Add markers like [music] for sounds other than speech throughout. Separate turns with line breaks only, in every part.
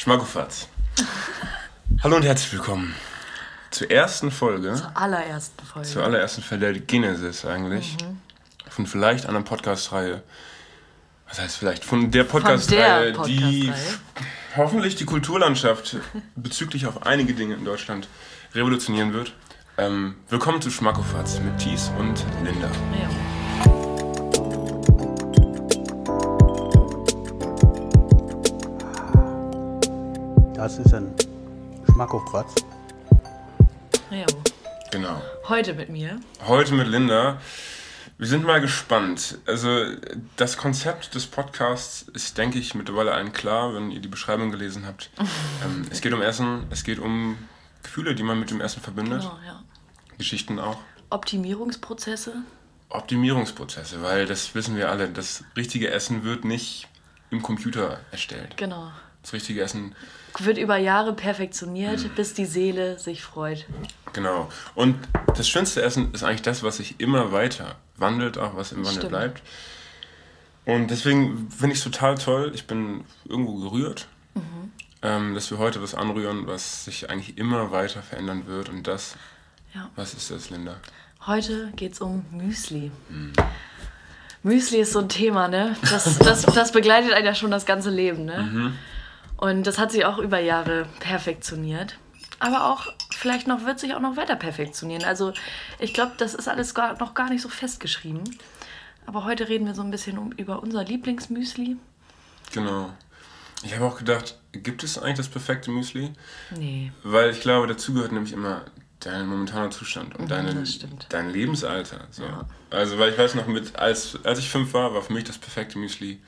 Schmackofatz. [laughs] Hallo und herzlich willkommen zur ersten Folge.
Zur allerersten Folge.
Zur allerersten Folge der Genesis eigentlich.
Mhm.
Von vielleicht einer Podcast-Reihe. Was heißt vielleicht? Von der Podcast-Reihe,
Podcast
die hoffentlich die Kulturlandschaft bezüglich auf einige Dinge in Deutschland revolutionieren wird. Ähm, willkommen zu Schmackofatz mit Thies und Linda.
Ja.
Das ist ein Schmackofatz.
ja.
Genau.
Heute mit mir.
Heute mit Linda. Wir sind mal gespannt. Also das Konzept des Podcasts ist, denke ich, mittlerweile allen klar, wenn ihr die Beschreibung gelesen habt. [laughs] ähm, es geht um Essen, es geht um Gefühle, die man mit dem Essen verbindet.
Genau, ja.
Geschichten auch.
Optimierungsprozesse.
Optimierungsprozesse, weil das wissen wir alle, das richtige Essen wird nicht im Computer erstellt.
Genau.
Das richtige Essen,
Wird über Jahre perfektioniert,
Mhm.
bis die Seele sich freut.
genau. Und das schönste Essen ist eigentlich das, was sich immer weiter wandelt, auch was im Wandel
Stimmt.
bleibt. Und deswegen finde ich es total toll. Ich bin irgendwo gerührt,
Mhm.
ähm, dass wir heute was anrühren, was sich eigentlich immer weiter verändern wird. Und das,
Ja.
was ist das, Linda?
Heute geht es um Müsli.
Hm.
Müsli ist so ein Thema, ne? Das, das, das begleitet einen ja schon das ganze Leben, ne? Und das hat sich auch über Jahre perfektioniert. Aber auch, vielleicht noch, wird sich auch noch weiter perfektionieren. Also, ich glaube, das ist alles gar, noch gar nicht so festgeschrieben. Aber heute reden wir so ein bisschen um, über unser Lieblingsmüsli.
Genau. Ich habe auch gedacht, gibt es eigentlich das perfekte Müsli?
Nee.
Weil ich glaube, dazu gehört nämlich immer dein momentaner Zustand und
Mhm,
deine, dein Lebensalter. So.
Ja.
Also, weil ich weiß noch, mit, als, als ich fünf war, war für mich das perfekte Müsli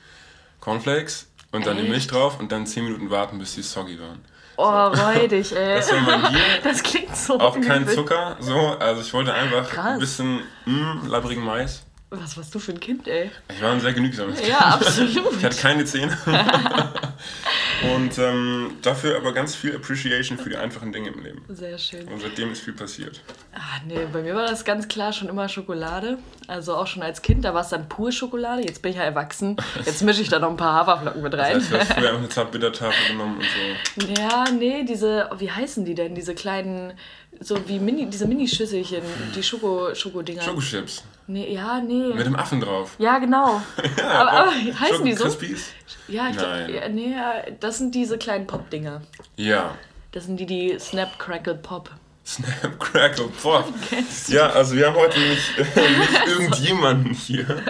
Cornflakes und dann die
Echt?
Milch drauf und dann zehn Minuten warten, bis die soggy waren.
Oh, [laughs] räudig, ey.
Das. [laughs]
Das klingt so
Auch kein. Zucker, so. Also, ich wollte einfach
Krass.
ein bisschen mh, labbrigen Mais.
Was warst du für ein Kind, ey?
Ich war ein sehr genügsames
Ja, absolut.
Ich hatte keine Zähne. [laughs] und ähm, dafür aber ganz viel Appreciation für die einfachen Dinge im Leben.
Sehr schön.
Und seitdem ist viel passiert.
Ah, nee, bei mir war das ganz klar schon immer Schokolade. Also auch schon als Kind, da war es dann pur Schokolade. Jetzt bin ich ja erwachsen. Jetzt mische ich da noch ein paar Haferflocken mit
Das
rein.
heißt, du hast früher [laughs] einfach eine Zartbittertafel genommen und so.
Ja, nee, diese, wie heißen die denn? Diese kleinen, so wie Mini, diese Mini-Schüsselchen, die Schoko, Schokodinger.
Schokochips.
Nee, ja, nee.
Mit dem Affen drauf.
ja, genau. [laughs] aber, aber heißen die so?
Crispies?
Ja, ich glaub,
Nein.
ja, nee, ja, das sind diese kleinen Pop-Dinger.
Ja.
Das sind die, die Snap Crackle Pop.
Snap, Crackle, Pop. [laughs] Ja, also wir haben heute nicht, [laughs] nicht irgendjemanden hier.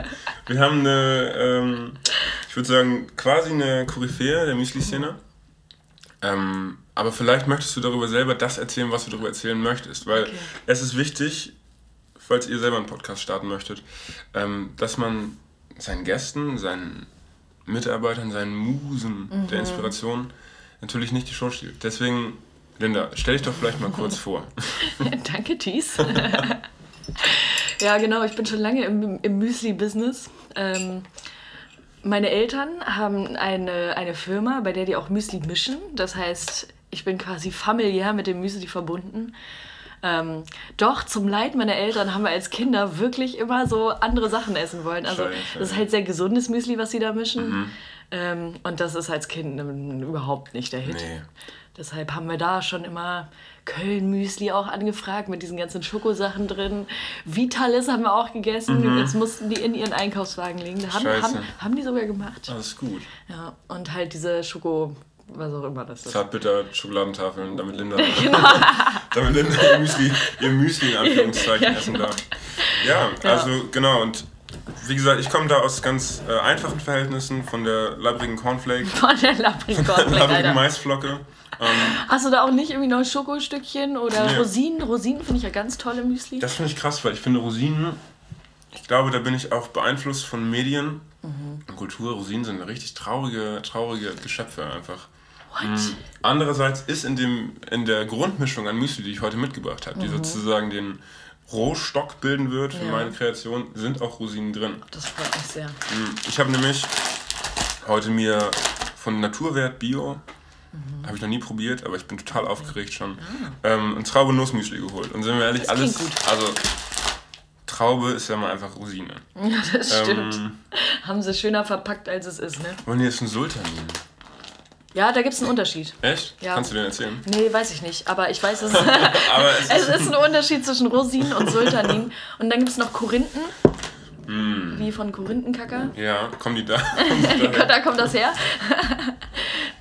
Wir haben eine, ähm, ich würde sagen, quasi eine Koryphäe der Müsli-Szene. Ähm, aber vielleicht möchtest du darüber selber das erzählen, was du darüber erzählen möchtest. Weil
Okay.
es ist wichtig, falls ihr selber einen Podcast starten möchtet, ähm, dass man seinen Gästen, seinen Mitarbeitern, seinen Musen
Mhm.
der Inspiration natürlich nicht die Show stiehlt. Deswegen, Linda, stell dich doch vielleicht mal kurz vor. [laughs]
Danke, Thies. [laughs] ja, genau, ich bin schon lange im, im Müsli-Business. Ähm, meine Eltern haben eine, eine Firma, bei der die auch Müsli mischen. Das heißt, ich bin quasi familiär mit dem Müsli verbunden. Ähm, doch zum Leid meiner Eltern haben wir als Kinder wirklich immer so andere Sachen essen wollen. Also
Scheiße.
das ist halt sehr gesundes Müsli, was sie da mischen. Ähm, und das ist als Kind überhaupt nicht der Hit.
Nee.
Deshalb haben wir da schon immer Köln-Müsli auch angefragt mit diesen ganzen Schokosachen drin. Vitalis haben wir auch gegessen. Das mussten die in ihren Einkaufswagen legen. Haben,
Mhm.
Haben, haben die sogar gemacht.
Alles gut.
Ja, und halt diese Schoko, was auch immer das ist.
Zartbitter Schokoladentafeln, damit Linda, [laughs] damit Linda [laughs] ihr Müsli, ihr Müsli in Anführungszeichen [laughs]
Ja, genau.
essen darf. Ja, also genau und wie gesagt, ich komme da aus ganz äh, einfachen Verhältnissen von der labbrigen Cornflake, [laughs]
Von der Labrikon,
labbrigen Maisflocke. Ähm,
Hast du da auch nicht irgendwie noch Schokostückchen oder
Nee.
Rosinen? Rosinen finde ich ja ganz toll im Müsli.
das finde ich krass, weil ich finde Rosinen, ich glaube, da bin ich auch beeinflusst von Medien
Mhm.
und Kultur. Rosinen sind richtig traurige, traurige Geschöpfe einfach.
What?
Andererseits ist in, dem, in der Grundmischung an Müsli, die ich heute mitgebracht habe, die sozusagen den Rohstock bilden wird für
Ja.
meine Kreation, sind auch Rosinen drin.
Das freut mich sehr.
Ich habe nämlich heute mir von Naturwert Bio, habe ich noch nie probiert, aber ich bin total aufgeregt schon, ähm, ein Traube Nussmüsli geholt. Und sind wir ehrlich,
Das
alles,
gut.
also Traube ist ja mal einfach Rosine. [laughs]
Ja, das stimmt.
Ähm,
Haben sie schöner verpackt, als es ist, ne?
wollen wir jetzt einen Sultan nehmen?
Ja, da gibt es einen Unterschied.
Echt?
Ja.
Kannst du den erzählen?
Nee, weiß ich nicht. Aber ich weiß, es, [laughs]
Aber es [laughs]
es
ist,
ein Unterschied zwischen Rosinen und Sultanin. Und dann gibt es noch Korinthen.
Mm.
Wie von Korinthenkacker.
ja, kommen die da? [laughs]
Da kommt das her.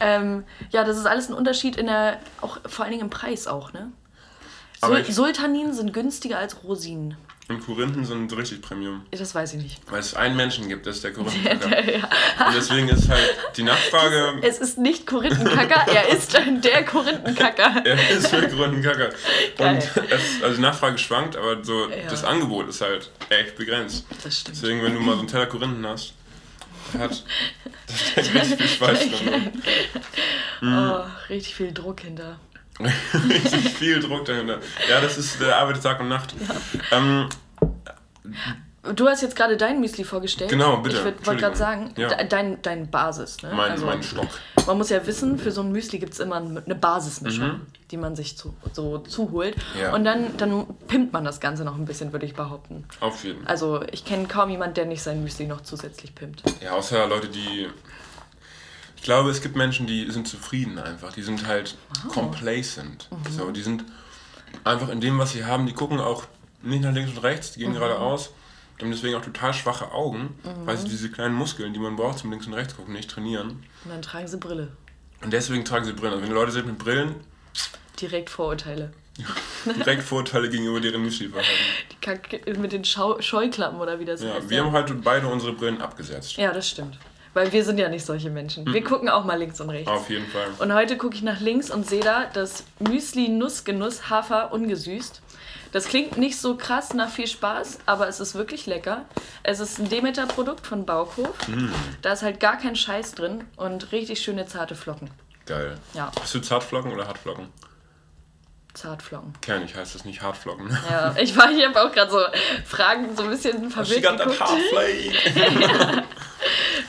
ähm, ja, das ist alles ein Unterschied in der, auch vor allen Dingen im Preis auch, ne? Sul Sultanin sind günstiger als Rosinen.
Und Korinthen sind richtig Premium.
Das weiß ich nicht.
Weil es einen Menschen gibt, das ist der Korinthenkacker. [laughs] Und deswegen ist halt die Nachfrage,
Es ist nicht Korinthenkacker, er ist der Korinthenkacker. [laughs]
er ist für Korinthenkacker.
Geil.
Und es, also die Nachfrage schwankt, aber so
Ja.
das Angebot ist halt echt begrenzt.
Das stimmt.
Deswegen, wenn du mal so einen Teller Korinthen hast, hat, richtig viel [laughs] Schweiß drin.
Oh, richtig viel Druck hinter.
richtig viel Druck dahinter. Ja, das ist der Arbeit Tag und Nacht. Ähm,
Du hast jetzt gerade dein Müsli vorgestellt.
Genau, bitte.
Ich wollte gerade sagen.
Ja.
de- dein, dein Basis. Ne?
mein,
also,
mein Stock.
Man muss ja wissen, für so ein Müsli gibt es immer eine Basismischung, die man sich zu, so zuholt.
Mhm. Ja.
Und dann, dann pimmt man das Ganze noch ein bisschen, würde ich behaupten.
Auf jeden Fall.
Also ich kenne kaum jemanden, der nicht sein Müsli noch zusätzlich pimpt.
Ja, außer Leute, die. Ich glaube, es gibt Menschen, die sind zufrieden einfach. Die sind halt complacent. So, die sind einfach in dem, was sie haben. Die gucken auch nicht nach links und rechts, die gehen geradeaus. Die haben deswegen auch total schwache Augen, weil sie diese kleinen Muskeln, die man braucht zum links und rechts gucken, nicht trainieren.
Und dann tragen sie Brille.
Und deswegen tragen sie Brillen. Also wenn du Leute seht mit Brillen,
Direkt Vorurteile. [laughs]
direkt Vorurteile gegenüber deren Müsli-Verhalten.
Die Kacke mit den Schau Scheuklappen oder wie das
Ja,
heißt.
wir haben halt beide unsere Brillen abgesetzt.
ja, das stimmt. Weil wir sind ja nicht solche Menschen. Wir gucken auch mal links und rechts.
Auf jeden Fall.
Und heute gucke ich nach links und sehe da das Müsli Nussgenuss Hafer ungesüßt. Das klingt nicht so krass nach viel Spaß, aber es ist wirklich lecker. Es ist ein Demeter-Produkt von Baukhof. Da ist halt gar kein Scheiß drin und richtig schöne zarte Flocken.
Geil.
Ja,
Hast du Zartflocken oder Hartflocken?
Zartflocken.
Kernig heißt das nicht Hartflocken.
Ja, ich war hier auch gerade so Fragen so ein bisschen
She
verwirrt
got that
geguckt. [laughs] [laughs]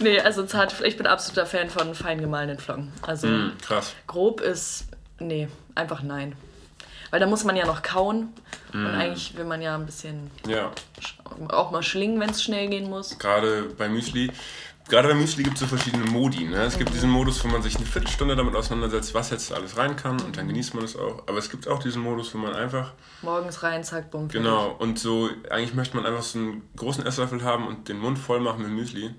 Nee, also zart, ich bin absoluter Fan von fein gemahlenen Flocken. Also
Hm, krass.
grob ist, nee, einfach nein. Weil da muss man ja noch kauen und eigentlich will man ja ein bisschen
Ja,
auch mal schlingen, wenn es schnell gehen muss.
gerade bei Müsli. Gerade bei Müsli gibt es so verschiedene Modi. Ne? Es gibt diesen Modus, wo man sich eine Viertelstunde damit auseinandersetzt, was jetzt alles rein kann und dann genießt man es auch. Aber es gibt auch diesen Modus, wo man einfach,
Morgens rein, zack, bumm.
genau, und so, eigentlich möchte man einfach so einen großen Esslöffel haben und den Mund voll machen mit Müsli.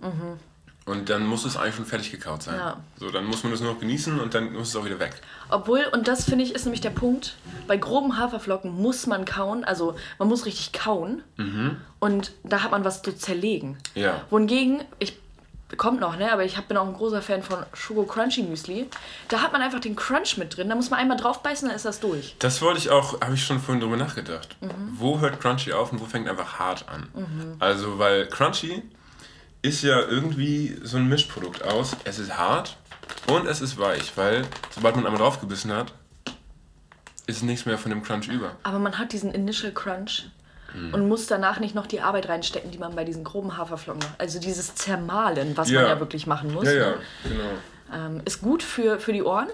Und dann muss es eigentlich schon fertig gekaut sein.
Ja.
So, dann muss man das nur noch genießen und dann muss es auch wieder weg.
Obwohl, und das finde ich ist nämlich der Punkt, bei groben Haferflocken muss man kauen, also man muss richtig kauen und da hat man was zu zerlegen.
Ja.
Wohingegen, ich kommt noch, ne, aber ich hab, bin auch ein großer Fan von Schoko Crunchy Müsli. Da hat man einfach den Crunch mit drin, da muss man einmal drauf beißen, dann ist das durch.
Das wollte ich auch, habe ich schon vorhin drüber nachgedacht.
Mhm.
Wo hört Crunchy auf und wo fängt einfach hart an? Also, weil Crunchy ist ja irgendwie so ein Mischprodukt aus. Es ist hart und es ist weich, weil sobald man einmal draufgebissen hat, ist nichts mehr von dem Crunch über.
Aber man hat diesen Initial Crunch
Mhm.
und muss danach nicht noch die Arbeit reinstecken, die man bei diesen groben Haferflocken macht. Also dieses Zermahlen, was
Ja.
man ja wirklich machen muss.
Ja, ja,
ne?
genau.
Ähm, ist gut für, für die Ohren.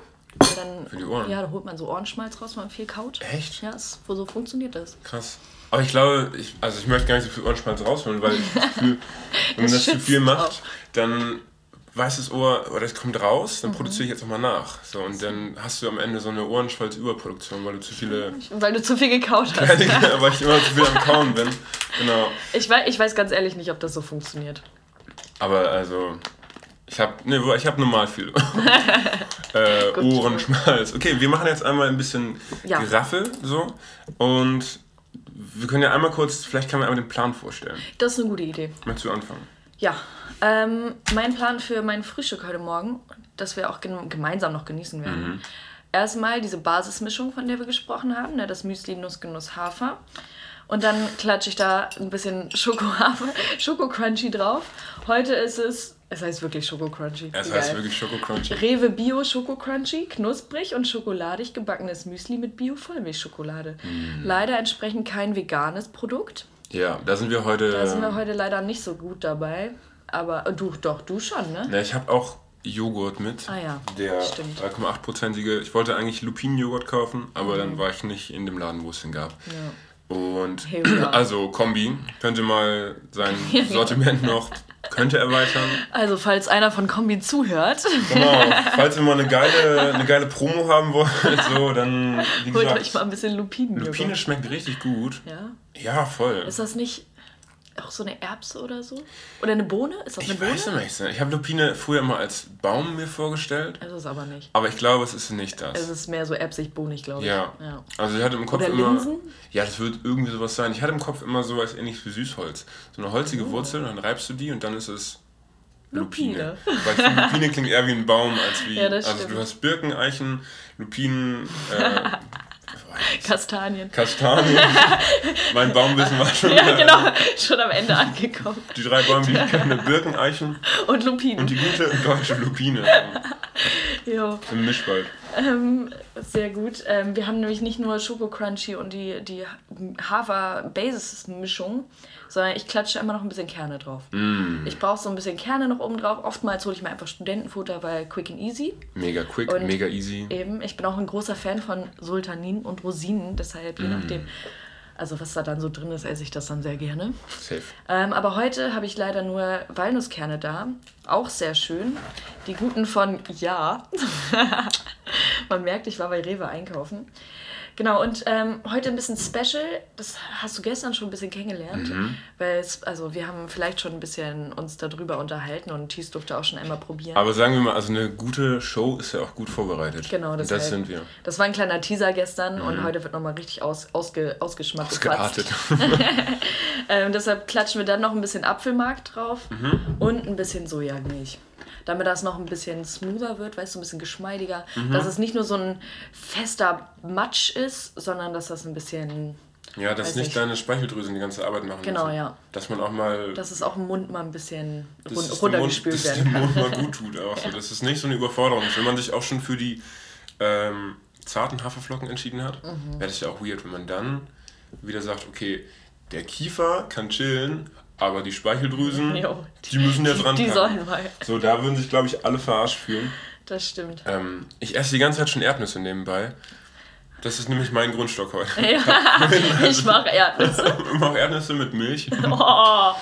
Dann,
Für die Ohren?
Ja, da holt man so Ohrenschmalz raus, wenn man viel kaut.
Echt?
Ja, ist, so funktioniert das.
Krass. Aber ich glaube, ich, also ich möchte gar nicht so viel Ohrenschmalz rausholen, weil ich das Gefühl, [laughs] wenn man
Das
zu viel macht,
auch.
dann weiß das Ohr, oder es kommt raus,
Mhm.
dann produziere ich jetzt nochmal nach. So, und dann hast du am Ende so eine Ohrenschmalz-Überproduktion, weil du zu viele
Weil du zu viel gekaut [laughs] hast.
weil ich immer zu viel am Kauen bin. Genau.
Ich weiß, ich weiß ganz ehrlich nicht, ob das so funktioniert.
Aber also, ich habe ne, ich hab normal viel [laughs] äh. Ohrenschmalz. Okay, wir machen jetzt einmal ein bisschen
Ja.
Geraffel so und wir können ja einmal kurz, vielleicht kann man einmal den Plan vorstellen.
Das ist eine gute Idee.
Möchtest du anfangen?
Ja, ähm, mein Plan für mein Frühstück heute Morgen, das wir auch gem- gemeinsam noch genießen werden. Erstmal diese Basismischung, von der wir gesprochen haben, ne, das Müsli, Nussgenuss, Hafer. Und dann klatsche ich da ein bisschen Schoko-Hafer, [laughs] Schoko-Crunchy drauf. Heute ist es, es heißt wirklich Schoko-Crunchy.
Es
Wie
heißt wirklich Schoko Crunchy.
Rewe Bio Schoko Crunchy, knusprig und schokoladig gebackenes Müsli mit Bio Vollmilchschokolade.
Mm.
Leider entsprechend kein veganes Produkt.
Ja, da sind wir heute.
Da sind wir heute leider nicht so gut dabei. Aber äh, du, doch, du schon, ne?
Ja, ich habe auch Joghurt mit.
Ah ja,
Der
stimmt.
3,8%ige. Ich wollte eigentlich Lupinenjoghurt kaufen, aber dann war ich nicht in dem Laden, wo es den gab.
Ja.
Und [clears throat] also Kombi könnte mal sein. [laughs] Sortiment noch könnte erweitern.
Also, falls einer von Kombi zuhört,
Genau. [laughs] Falls ihr mal eine geile, eine geile Promo haben wollt, [laughs] so, dann wie
holt
gesagt,
euch mal ein bisschen Lupinen.
Lupine schmeckt richtig gut.
Ja.
Ja, voll.
Ist das nicht auch so eine Erbse oder so? Oder eine Bohne? Ist das eine
Ich
Bohne?
weiß nicht. Ich habe Lupine früher immer als Baum mir vorgestellt,
Es ist aber nicht.
aber ich glaube, es ist nicht das.
Es ist mehr so erbsig-bohnig, glaube ich.
Ja.
ja.
Also ich hatte im Kopf
Oder
immer.
Linsen?
Ja, das wird irgendwie sowas sein. Ich hatte im Kopf immer sowas ähnliches wie Süßholz. So eine holzige
Oh.
Wurzel, dann reibst du die und dann ist es Lupine.
Lupine.
Weil finde, Lupine klingt eher wie ein Baum als wie. [laughs]
Ja, das
also
stimmt.
du hast Birken, Eichen, Lupinen, äh, [laughs] [laughs]
Kastanien.
Kastanien. [laughs] mein Baumwissen war schon
Ja, genau. Schon am Ende angekommen.
die drei Bäume, die [laughs] ich kenne, Birken, Eichen
Und Lupinen.
und die gute deutsche Lupine. [laughs]
Jo.
Im Mischwald.
Ähm, sehr gut. Ähm, wir haben nämlich nicht nur Schoko Crunchy und die, die Hafer-Basis-Mischung, sondern ich klatsche immer noch ein bisschen Kerne drauf.
Mm.
Ich brauche so ein bisschen Kerne noch oben drauf. Oftmals hole ich mir einfach Studentenfutter, weil quick and easy.
Mega quick,
Und
mega easy.
Eben, ich bin auch ein großer Fan von Sultanin und Rosinen, deshalb je nachdem, also was da dann so drin ist, esse ich das dann sehr gerne.
Safe.
Ähm, aber heute habe ich leider nur Walnusskerne da. Auch sehr schön. Die guten von Ja. [laughs] Man merkt, ich war bei Rewe einkaufen. Genau, und ähm, heute ein bisschen special. Das hast du gestern schon ein bisschen kennengelernt.
Mhm.
Weil es, also wir haben vielleicht schon ein bisschen uns darüber unterhalten und Thies durfte auch schon einmal probieren.
Aber sagen wir mal, also eine gute Show ist ja auch gut vorbereitet.
Genau, deshalb.
das sind wir.
Das war ein kleiner Teaser gestern und heute wird nochmal richtig aus, ausge, ausgeschmackt.
Ausgeartet. [laughs]
Ähm, deshalb klatschen wir dann noch ein bisschen Apfelmark drauf
Mhm.
und ein bisschen Sojamilch. Damit das noch ein bisschen smoother wird, weißt du, ein bisschen geschmeidiger.
Mhm.
Dass es nicht nur so ein fester Matsch ist, sondern dass das ein bisschen,
Ja, dass nicht
ich.
deine Speicheldrüsen die ganze Arbeit machen
Genau,
müssen.
ja.
Dass man auch mal
dass es auch im Mund mal ein bisschen run
es dem Mund,
runtergespült
dass es
werden
dem
kann.
Mund mal gut tut. [laughs] Auch so. Dass es nicht so eine Überforderung ist. Wenn man sich auch schon für die ähm, zarten Haferflocken entschieden hat,
Mhm.
wäre das ja auch weird, wenn man dann wieder sagt, okay, der Kiefer kann chillen, aber die Speicheldrüsen, [laughs]
Jo,
die müssen jetzt ran.
Die sollen mal.
So, da würden sich, glaube ich, alle verarscht fühlen.
Das stimmt.
Ähm, ich esse die ganze Zeit schon Erdnüsse nebenbei. Das ist nämlich mein Grundstock heute.
Ja, [laughs] [laughs] ich mache Erdnüsse.
Immer auch Erdnüsse mit Milch.
Oh.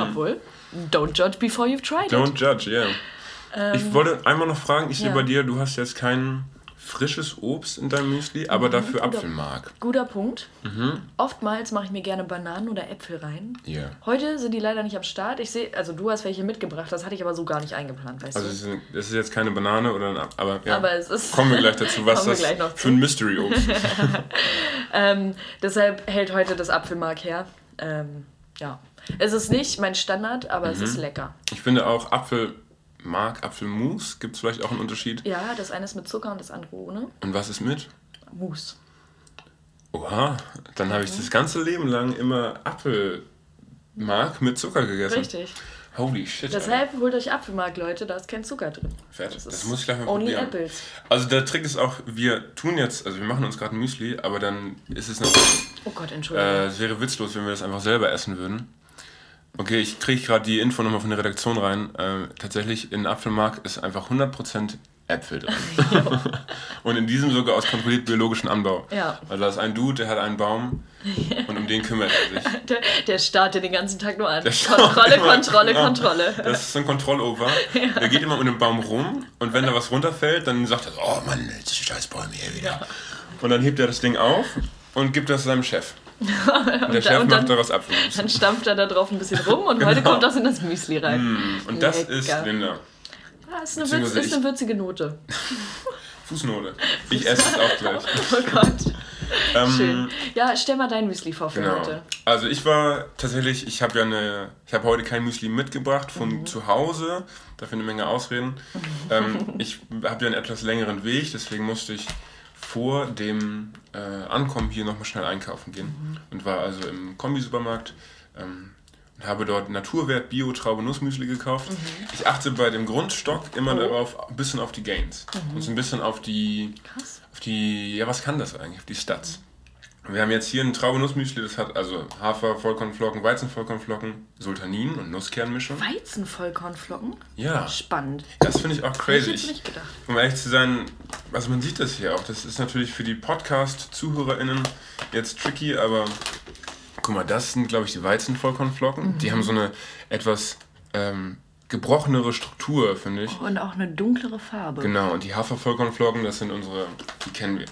Obwohl, don't judge before you've tried it.
Don't judge, yeah. ich wollte einmal noch fragen, ich sehe
ja.
bei dir, du hast jetzt kein frisches Obst in deinem Müsli, aber dafür
guter-
Apfelmark.
Guter Punkt.
Mhm.
Oftmals mache ich mir gerne Bananen oder Äpfel rein.
Yeah.
Heute sind die leider nicht am Start. Ich sehe, also du hast welche mitgebracht, das hatte ich aber so gar nicht eingeplant, weißt
Also
du.
es ist, es ist jetzt keine Banane oder ein Apfel, aber ja.
Aber es ist-
Kommen wir gleich dazu, was [laughs] das
gleich noch
für ein Mystery-Obst ist. [laughs]
Ähm, deshalb hält heute das Apfelmark her. Ähm, ja. Es ist nicht mein Standard, aber
Mhm.
es ist lecker.
Ich finde auch Apfelmark, Apfelmus, gibt es vielleicht auch einen Unterschied.
Ja, das eine ist mit Zucker und das andere ohne.
Und was ist mit?
Mousse.
Oha, dann habe ich das ganze Leben lang immer Apfelmark mit Zucker gegessen.
Richtig.
Holy shit. Alter.
Deshalb holt euch Apfelmark, Leute, da ist kein Zucker drin.
Fett. Das,
ist
muss ich gleich mal
only
probieren.
apples.
Also der Trick ist auch, wir tun jetzt, also wir machen uns gerade ein Müsli, aber dann ist es natürlich,
Oh Gott, Entschuldigung.
äh, es wäre witzlos, wenn wir das einfach selber essen würden. Okay, ich kriege gerade die Info nochmal von der Redaktion rein. Äh, tatsächlich in Apfelmark ist einfach 100% Äpfel drin. [laughs] und in diesem sogar aus kontrolliert biologischen Anbau.
Ja.
Weil da ist ein Dude, der hat einen Baum [laughs] und um den kümmert er sich.
Der, der startet den ganzen Tag nur an. Kontrolle,
immer-
Kontrolle,
genau.
Kontrolle.
Das ist so ein Kontrollover. Der geht immer um den Baum rum und wenn da was runterfällt, dann sagt er so, oh Mann, jetzt die scheiß Bäume hier wieder. Und dann hebt er das Ding auf und gibt das seinem Chef. Und der Chef
und dann-
macht daraus Apfelmus.
Dann stampft er da drauf ein bisschen rum und heute
Genau.
kommt das in das Müsli rein.
Und das
Lecker.
ist Linda.
Ah, ist, eine Würz, ist eine würzige Note.
Fußnote. Ich esse es auch gleich. [laughs]
Oh Gott.
Ähm,
Schön. Ja, stell mal dein Müsli vor für
Genau.
heute.
Also ich war tatsächlich, ich habe ja eine, ich habe heute kein Müsli mitgebracht von
Mhm.
zu Hause, dafür eine Menge Ausreden. ähm, ich habe ja einen etwas längeren Weg, deswegen musste ich vor dem äh, Ankommen hier nochmal schnell einkaufen gehen
Mhm.
und war also im Kombi-Supermarkt ähm, und habe dort Naturwert Bio Traube Nussmüsli gekauft.
Mhm.
Ich achte bei dem Grundstock immer
Oh.
darauf, ein bisschen auf die Gains und so ein bisschen auf die,
Krass.
auf die, ja was kann das eigentlich, auf die Stats. Wir haben jetzt hier ein Traubenussmüsli, das hat also Hafer, Vollkornflocken, Weizenvollkornflocken, Sultanin und Nusskernmischung.
Weizenvollkornflocken?
Ja,
Spannend.
das finde ich auch
Hätte
crazy.
ich jetzt nicht gedacht.
Um ehrlich zu sein, also man sieht das hier auch. Das ist natürlich für die Podcast-ZuhörerInnen jetzt tricky, aber Guck mal, das sind, glaube ich, die Weizenvollkornflocken.
Mhm.
Die haben so eine etwas ähm, gebrochenere Struktur, finde ich.
Und auch eine dunklere Farbe.
Genau, und die Hafervollkornflocken, das sind unsere, die kennen wir.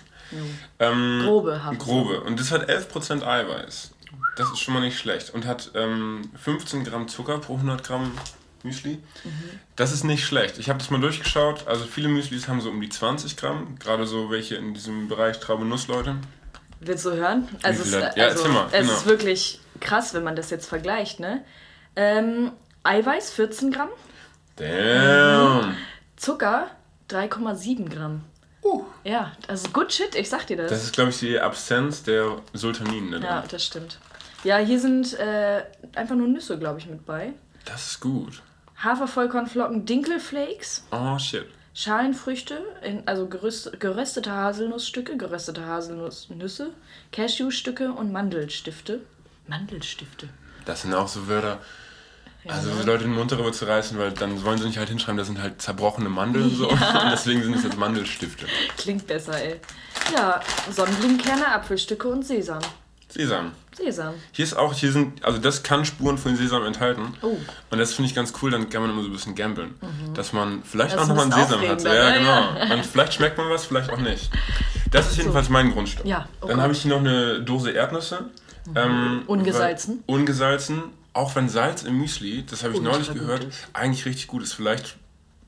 Ähm,
Grobe Hafer.
Grobe. Und das hat 11% Eiweiß. Das ist schon mal nicht schlecht. Und hat ähm, 15 Gramm Zucker pro 100 Gramm Müsli. Das ist nicht schlecht. Ich habe das mal durchgeschaut. Also viele Müslis haben so um die 20 Gramm. Gerade so welche in diesem Bereich Traube-Nuss-Leute.
Willst du hören? Also, es,
ja,
also
mal,
es
genau.
ist wirklich krass, wenn man das jetzt vergleicht, ne? Ähm, Eiweiß 14 Gramm,
Damn.
Zucker 3,7 Gramm.
Uh.
Ja, also good shit, ich sag dir das.
Das ist, glaube ich, die Absenz der Sultaninen. Drin.
ja, das stimmt. Ja, hier sind äh, einfach nur Nüsse, glaube ich, mit bei.
Das ist gut.
Hafervollkornflocken, Dinkelflakes,
Oh, shit.
Schalenfrüchte, in, also geröstete Haselnussstücke, geröstete Haselnussnüsse, Cashewstücke und Mandelstifte. Mandelstifte.
Das sind auch so Wörter. Also
ne?
Leute den Mund darüber zu reißen, weil dann wollen sie nicht halt hinschreiben, das sind halt zerbrochene Mandeln und so. Und deswegen sind es jetzt Mandelstifte.
Klingt besser, ey. Ja, Sonnenblumenkerne, Apfelstücke und Sesam.
Sesam.
Sesam.
Hier ist auch, hier sind, also das kann Spuren von Sesam enthalten.
Oh.
Und das finde ich ganz cool, dann kann man immer so ein bisschen gambeln. Dass man vielleicht
Das
auch nochmal
ein
einen Sesam hat.
aufregender,
Ja,
ne?
genau. Und vielleicht schmeckt man was, vielleicht auch nicht. Das ist jedenfalls mein Grundstock.
Ja, oh
Dann habe ich hier noch eine Dose Erdnüsse. Ähm,
Ungesalzen?
weil- Ungesalzen. Auch wenn Salz im Müsli, das habe ich
Ultra
neulich gehört, eigentlich richtig gut ist. Vielleicht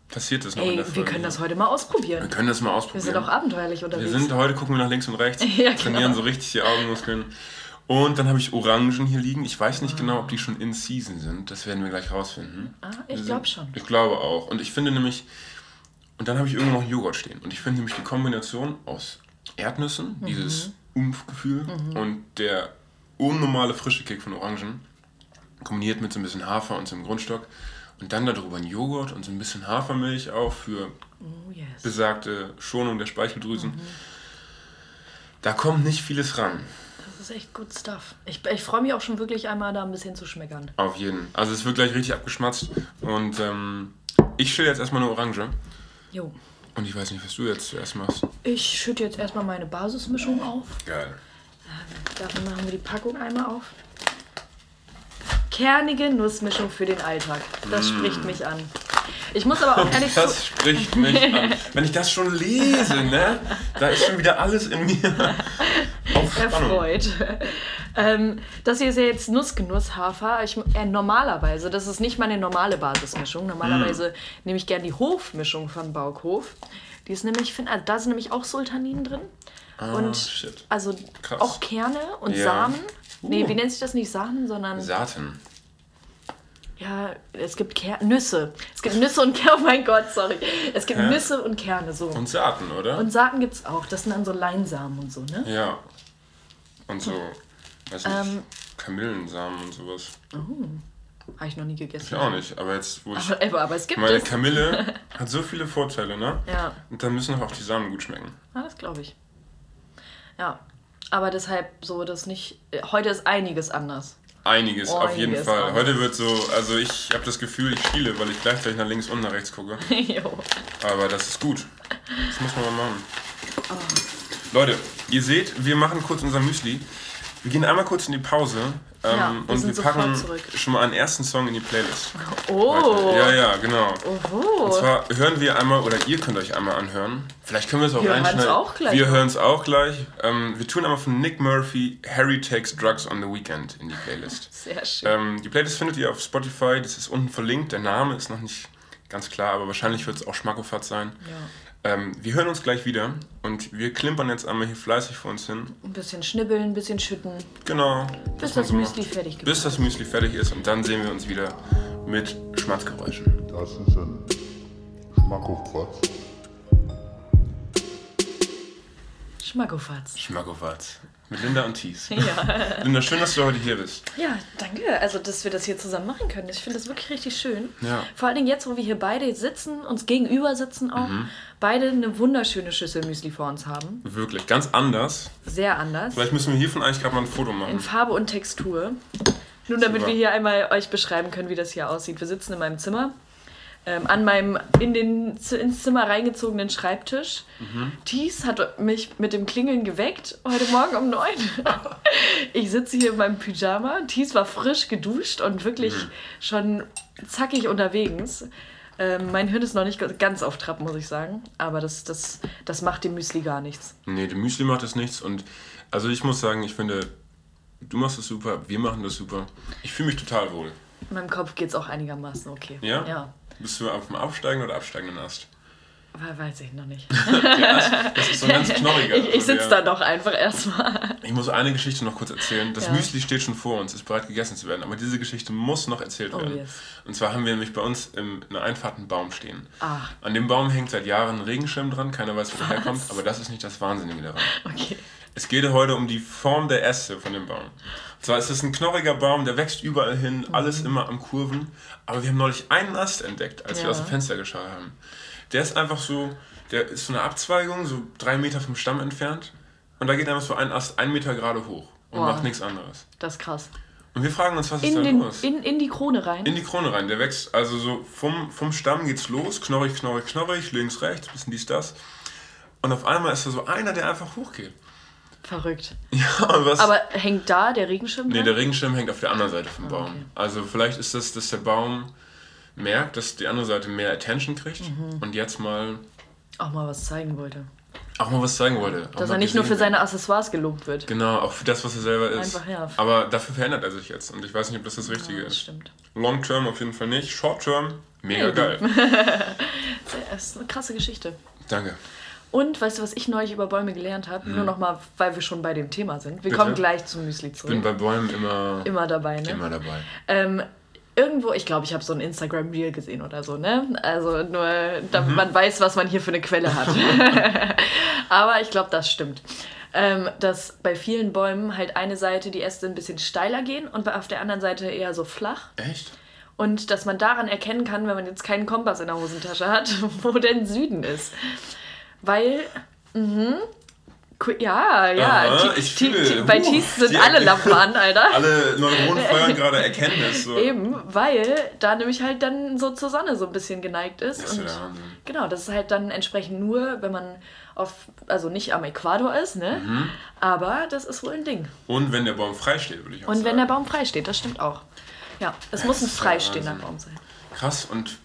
passiert das noch in
Ey,
der
wir
Folge.
können das heute mal ausprobieren.
Wir können das mal
Wir
ausprobieren.
sind auch abenteuerlich
Wir
unterwegs.
sind heute gucken wir nach links und rechts, [laughs]
Ja, genau.
trainieren so richtig die Augenmuskeln. Und dann habe ich Orangen hier liegen. Ich weiß nicht genau, ob die schon in Season sind. Das werden wir gleich rausfinden.
Ah, ich
Die
glaub
sind-
schon.
Ich glaube auch. Und ich finde nämlich, und dann habe ich irgendwo noch Joghurt stehen. Und ich finde nämlich die Kombination aus Erdnüssen,
Mhm.
dieses Umf-Gefühl und der unnormale frische Kick von Orangen, kombiniert mit so ein bisschen Hafer und so einem Grundstock. Und dann darüber ein Joghurt und so ein bisschen Hafermilch auch für
Oh, yes.
besagte Schonung der Speicheldrüsen. Da kommt nicht vieles ran.
Das ist echt good stuff. Ich, ich freue mich auch schon wirklich einmal da ein bisschen zu schmeckern.
Auf jeden. Also es wird gleich richtig abgeschmatzt. Und ähm, ich schäle jetzt erstmal eine Orange.
Jo.
Und ich weiß nicht, was du jetzt zuerst machst.
Ich schütte jetzt erstmal meine Basismischung auf.
Geil.
Dafür machen wir die Packung einmal auf. Kernige Nussmischung für den Alltag. Das spricht mich an. Ich muss aber auch ehrlich
Mm. [laughs] Das
zu...
spricht mich an. Wenn ich das schon lese, ne? Da ist schon wieder alles in mir [laughs] auf Spannung.
erfreut. ähm, das hier ist ja jetzt Nussgenusshafer. Ich, äh, normalerweise, das ist nicht meine normale Basismischung. Normalerweise nehme ich gerne die Hofmischung von Baukhof. Die ist nämlich, ich finde, da sind nämlich auch Sultaninen drin. Und
Ah, shit.
also
Krass.
auch Kerne und
Ja.
Samen. Nee,
Uh.
wie nennt sich das nicht Samen, sondern
Saaten.
ja, es gibt Ker Nüsse. Es gibt Nüsse und Kerne. [laughs] Oh mein Gott, sorry. Es gibt
Hä?
Nüsse und Kerne so.
Und Saaten, oder?
Und Saaten gibt es auch. Das sind dann so Leinsamen und so, ne?
ja. Und so, weiß nicht,
Ähm.
Kamillensamen und sowas.
Habe ich noch nie gegessen.
Ich auch nicht, aber jetzt, wo ich...
Aber, aber, es gibt
Meine
es.
Kamille [laughs] hat so viele Vorteile, ne?
Ja.
Und dann müssen auch die Samen gut schmecken.
Ja, das glaube ich. Ja. Aber deshalb so, das nicht. Heute ist einiges anders.
Einiges, auf jeden
Einiges
Fall.
anders.
Heute wird so, also ich habe das Gefühl, ich spiele, weil ich gleichzeitig nach links und nach rechts gucke. [laughs]
jo.
Aber das ist gut. Das muss man mal machen.
Oh.
Leute, ihr seht, wir machen kurz unser Müsli. Wir gehen einmal kurz in die Pause ähm,
Ja, wir
und wir packen schon mal einen ersten Song in die Playlist.
Oh.
Ja, ja, genau.
Oho.
Und zwar hören wir einmal, oder ihr könnt euch einmal anhören. Vielleicht können wir es auch
Wir hören's
reinschneiden.
auch gleich
Wir hören es auch gleich. Ähm, wir tun einmal von Nick Murphy Harry Takes Drugs on the Weekend in die Playlist. [laughs]
Sehr schön.
Ähm, die Playlist findet ihr auf Spotify, das ist unten verlinkt. Der Name ist noch nicht ganz klar, aber wahrscheinlich wird es auch Schmackofatz sein.
Ja.
Ähm, wir hören uns gleich wieder und wir klimpern jetzt einmal hier fleißig vor uns hin.
Ein bisschen schnibbeln, ein bisschen schütten,
Genau.
bis das
so
Müsli
macht.
fertig
Bis das Müsli fertig ist und dann sehen wir uns wieder mit Schmatzgeräuschen.
Das ist ein Schmackofatz.
Schmackofatz.
Schmackofatz. Mit Linda und Thies. [laughs]
Ja.
Linda, schön, dass du heute hier bist.
ja, danke. Also, dass wir das hier zusammen machen können. Ich finde das wirklich richtig schön.
Ja.
Vor allen Dingen jetzt, wo wir hier beide sitzen, uns gegenüber sitzen auch, beide eine wunderschöne Schüssel Müsli vor uns haben.
Wirklich, ganz anders.
Sehr anders.
Vielleicht müssen wir hiervon eigentlich gerade mal ein Foto
In
machen.
Farbe und Textur. Nun, damit
Super.
wir hier einmal euch beschreiben können, wie das hier aussieht. Wir sitzen in meinem Zimmer. Ähm, an meinem in den, ins Zimmer reingezogenen Schreibtisch. Thies hat mich mit dem Klingeln geweckt, heute Morgen um neun. [laughs] ich sitze hier in meinem Pyjama. Thies war frisch geduscht und wirklich schon zackig unterwegs. Ähm, mein Hirn ist noch nicht ganz auf Trab, muss ich sagen. Aber das, das, das macht dem Müsli gar nichts.
Nee, dem Müsli macht das nichts. Und also ich muss sagen, ich finde, du machst das super, wir machen das super. Ich fühle mich total wohl.
In meinem Kopf geht es auch einigermaßen okay.
Ja?
Ja.
Bist du auf dem aufsteigenden oder absteigenden Ast?
We- Weiß ich noch nicht. [laughs]
Das ist so ein ganz knorriger.
Ich, ich
Also
sitze da doch einfach erstmal.
Ich muss eine Geschichte noch kurz erzählen. Das
Ja.
Müsli steht schon vor uns, ist bereit gegessen zu werden. Aber diese Geschichte muss noch erzählt
Oh,
werden.
yes.
Und zwar haben wir nämlich bei uns im, in der Einfahrt einen Baum stehen.
Ah.
An dem Baum hängt seit Jahren ein Regenschirm dran. Keiner weiß, wo der herkommt. Aber das ist nicht das Wahnsinnige daran.
Okay.
Es geht heute um die Form der Äste von dem Baum. Und zwar ist es ein knorriger Baum, der wächst überall hin, alles immer am Kurven. Aber wir haben neulich einen Ast entdeckt, als wir
Ja.
aus dem Fenster geschaut haben. Der ist einfach so, der ist so eine Abzweigung, so drei Meter vom Stamm entfernt. Und da geht einfach so ein Ast einen Meter gerade hoch und
Wow.
macht nichts anderes.
Das ist krass.
Und wir fragen uns, was ist
In,
da
den,
los?
in, in die Krone rein.
In die Krone rein. Der wächst also so vom, vom Stamm geht's los, knorrig, knorrig, knorrig, links, rechts, bisschen dies, das. Und auf einmal ist da so einer, der einfach hochgeht.
Verrückt.
Ja, was.
Aber hängt da der Regenschirm
Nee,
dran?
der Regenschirm hängt auf der anderen Seite vom Baum.
okay.
Also vielleicht ist das, dass der Baum merkt, dass die andere Seite mehr Attention kriegt
Mhm.
und jetzt mal
Auch mal was zeigen wollte.
auch mal was zeigen wollte.
Dass er nicht nur für seine Accessoires gelobt wird.
wird. Genau, auch für das, was er selber ist.
Einfach, ja.
Aber dafür verändert er sich jetzt und ich weiß nicht, ob das das Richtige
Ja, das
ist.
stimmt.
Long term auf jeden Fall nicht. Short term, mega
Nee,
geil. [laughs]
Das ist eine krasse Geschichte.
Danke.
Und weißt du, was ich neulich über Bäume gelernt habe? Nur noch mal, weil wir schon bei dem Thema sind. Wir
Bitte?
kommen gleich zum Müsli
Ich bin
zurück.
bei Bäumen immer,
Immer dabei, ne?
immer dabei.
Ähm, irgendwo, ich glaube, ich habe so ein Instagram-Reel gesehen oder so, ne? Also nur, damit man weiß, was man hier für eine Quelle hat. [laughs] Aber ich glaube, das stimmt. Ähm, dass bei vielen Bäumen halt eine Seite die Äste ein bisschen steiler gehen und auf der anderen Seite eher so flach.
Echt?
Und dass man daran erkennen kann, wenn man jetzt keinen Kompass in der Hosentasche hat, [laughs] wo denn Süden ist. Weil, mhm, ja, ja,
Aha, ich fühle-
bei Tees sind alle Lampen an, Alter. [laughs]
Alle Neuronen [laughs] feuern gerade Erkenntnis. So.
Eben, weil da nämlich halt dann so zur Sonne so ein bisschen geneigt ist.
Das ist ja
und genau, das ist halt dann entsprechend nur, wenn man auf, also nicht am Äquator ist, ne?
Mhm.
Aber das ist wohl ein Ding.
Und wenn der Baum frei steht, würde ich auch
Und
sagen.
wenn der Baum frei steht, das stimmt auch. Ja, es muss ein freistehender. Baum sein.
Krass und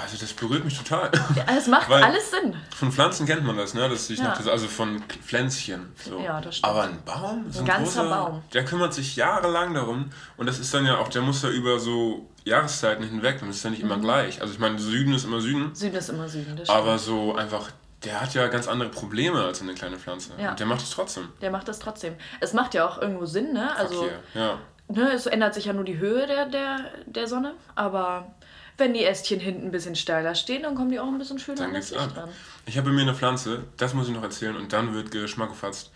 also das berührt mich total.
Ja, es macht
Weil-
alles Sinn.
Von Pflanzen kennt man das, ne? Dass sich
Ja.
nach also von Pflänzchen. So.
Ja, das stimmt.
Aber ein Baum, so ein,
Ein ganzer
großer,
Baum.
der kümmert sich jahrelang darum und das ist dann ja auch, der muss ja über so Jahreszeiten hinweg, das ist ja nicht
Mhm.
immer gleich. Also ich meine, Süden ist immer Süden,
Süden ist immer Süden, das stimmt.
aber so einfach, der hat ja ganz andere Probleme als eine kleine Pflanze.
Ja.
Und der macht es trotzdem.
Der macht das trotzdem. Es macht ja auch irgendwo Sinn, ne? Also,
Okay, ja.
ne, es ändert sich ja nur die Höhe der, der, der Sonne, aber wenn die Ästchen hinten ein bisschen steiler stehen, dann kommen die auch ein bisschen schöner
Dann
an das Licht
ab.
ran.
Ich habe mir eine Pflanze, das muss ich noch erzählen und dann wird Geschmack gefasst.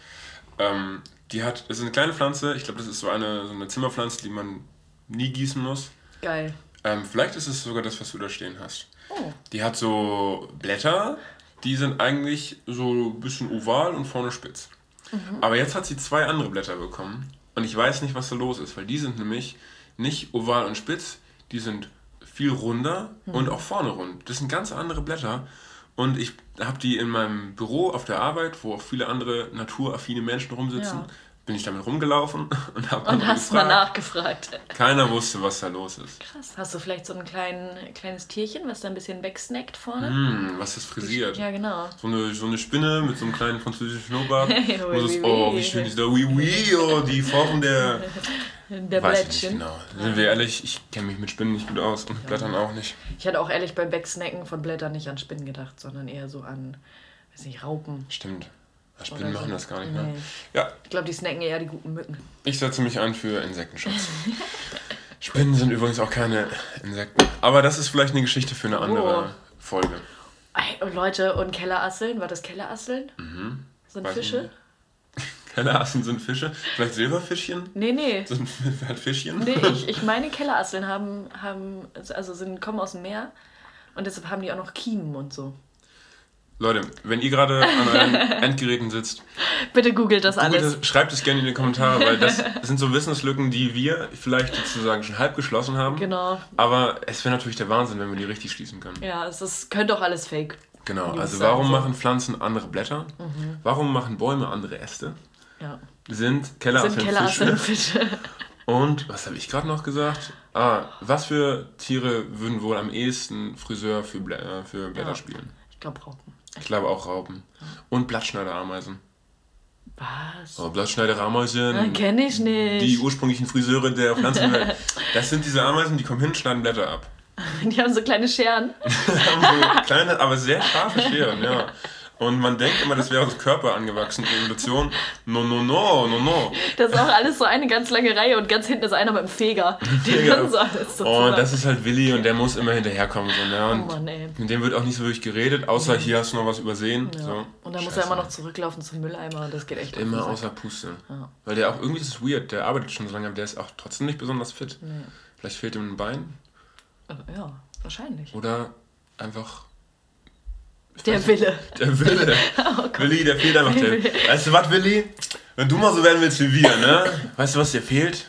Ähm, die hat, das ist eine kleine Pflanze, ich glaube, das ist so eine, so eine Zimmerpflanze, die man nie gießen muss.
Geil.
Ähm, vielleicht ist es sogar das, was du da stehen hast.
Oh.
Die hat so Blätter, die sind eigentlich so ein bisschen oval und vorne spitz.
Mhm.
Aber jetzt hat sie zwei andere Blätter bekommen und ich weiß nicht, was da los ist, weil die sind nämlich nicht oval und spitz, die sind viel runder
Mhm.
und auch vorne rund. Das sind ganz andere Blätter und ich habe die in meinem Büro auf der Arbeit, wo auch viele andere naturaffine Menschen rumsitzen,
Ja.
Bin ich damit rumgelaufen [laughs] und habe
Und hast mal nachgefragt.
Keiner wusste, was da los ist.
Krass. Hast du vielleicht so ein klein, kleines Tierchen, was da ein bisschen wegsnackt vorne?
Hm, was ist frisiert?
Ja, genau.
So eine, so eine Spinne mit so einem kleinen französischen Schnurrbart. [laughs]
Oui,
es
oui,
ist, oh,
oui.
wie schön ist da, oui, oui, oh, die Form der... [laughs]
Der
Weiß ich nicht
Blättchen.
genau. Sind wir ehrlich, ich kenne mich mit Spinnen nicht gut aus und mit Blättern auch nicht.
Ich hatte auch ehrlich beim Wegsnacken von Blättern nicht an Spinnen gedacht, sondern eher so an, weiß nicht, Raupen.
Stimmt. Spinnen
Oder so.
machen das gar nicht, ne?
Nee.
Ja,
Ich glaube, die snacken eher die guten Mücken.
ich setze mich ein für Insektenschutz. [laughs] Spinnen sind übrigens auch keine Insekten. Aber das ist vielleicht eine Geschichte für eine andere
Oh.
Folge.
Und Leute, und Kellerasseln, war das Kellerasseln? Mhm. Sind
Weiß
Fische?
nicht. [laughs] Kellerassen sind Fische. Vielleicht Silberfischchen?
Nee, nee.
Sind [laughs] halt Fischchen?
Nee, ich, ich meine, Kellerasseln haben, haben also sind, kommen aus dem Meer und deshalb haben die auch noch Kiemen und so.
Leute, wenn ihr gerade an euren [laughs] Endgeräten sitzt,
Bitte googelt das
googelt
alles.
das, schreibt es gerne in die Kommentare, weil das sind so Wissenslücken, die wir vielleicht sozusagen schon halb geschlossen haben.
Genau.
Aber es wäre natürlich der Wahnsinn, wenn wir die richtig schließen können.
Ja, es ist, könnte auch alles fake.
Genau, also warum machen Pflanzen andere Blätter? Warum machen Bäume andere Äste?
Ja.
Sind Kelleraffen
Sind
Fische?
Fische. [laughs]
Und was habe ich gerade noch gesagt? Ah, was für Tiere würden wohl am ehesten Friseur für, Blä äh, für Blätter
Ja.
spielen?
Ich glaube Raupen.
Ich glaube auch Raupen. Und Blattschneiderameisen.
Was?
Oh, Blattschneiderameisen.
Kenne ich nicht.
Die ursprünglichen Friseure der Pflanzenwelt. [laughs] Das sind diese Ameisen, die kommen hin, schneiden Blätter ab.
Die haben so kleine Scheren. [laughs]
haben so kleine, aber sehr scharfe Scheren, ja. [laughs] Und man denkt immer, das wäre aus Körper angewachsen, Evolution. No, no, no, no, no.
Das ist auch alles so eine ganz lange Reihe und ganz hinten ist einer mit dem Feger. [laughs]
Feger.
so alles
Und das ist halt Willi und der muss immer hinterherkommen. So, ne?
Oh
Und
Mann, ey.
mit dem wird auch nicht so wirklich geredet, außer hier hast du noch was übersehen.
Ja.
So.
Und dann muss
Scheiße.
er immer noch zurücklaufen zum Mülleimer und das geht echt
Immer außer Puste.
Ja.
Weil der auch irgendwie ist es weird, der arbeitet schon so lange, aber der ist auch trotzdem nicht besonders fit. Vielleicht fehlt ihm ein Bein
Äh, Ja, wahrscheinlich.
oder einfach
Der Wille.
der Wille. [laughs] Willi, der fehlt einfach der. [laughs] Weißt du was, Willi? Wenn du mal so werden willst wie wir, ne? Weißt du, was dir fehlt?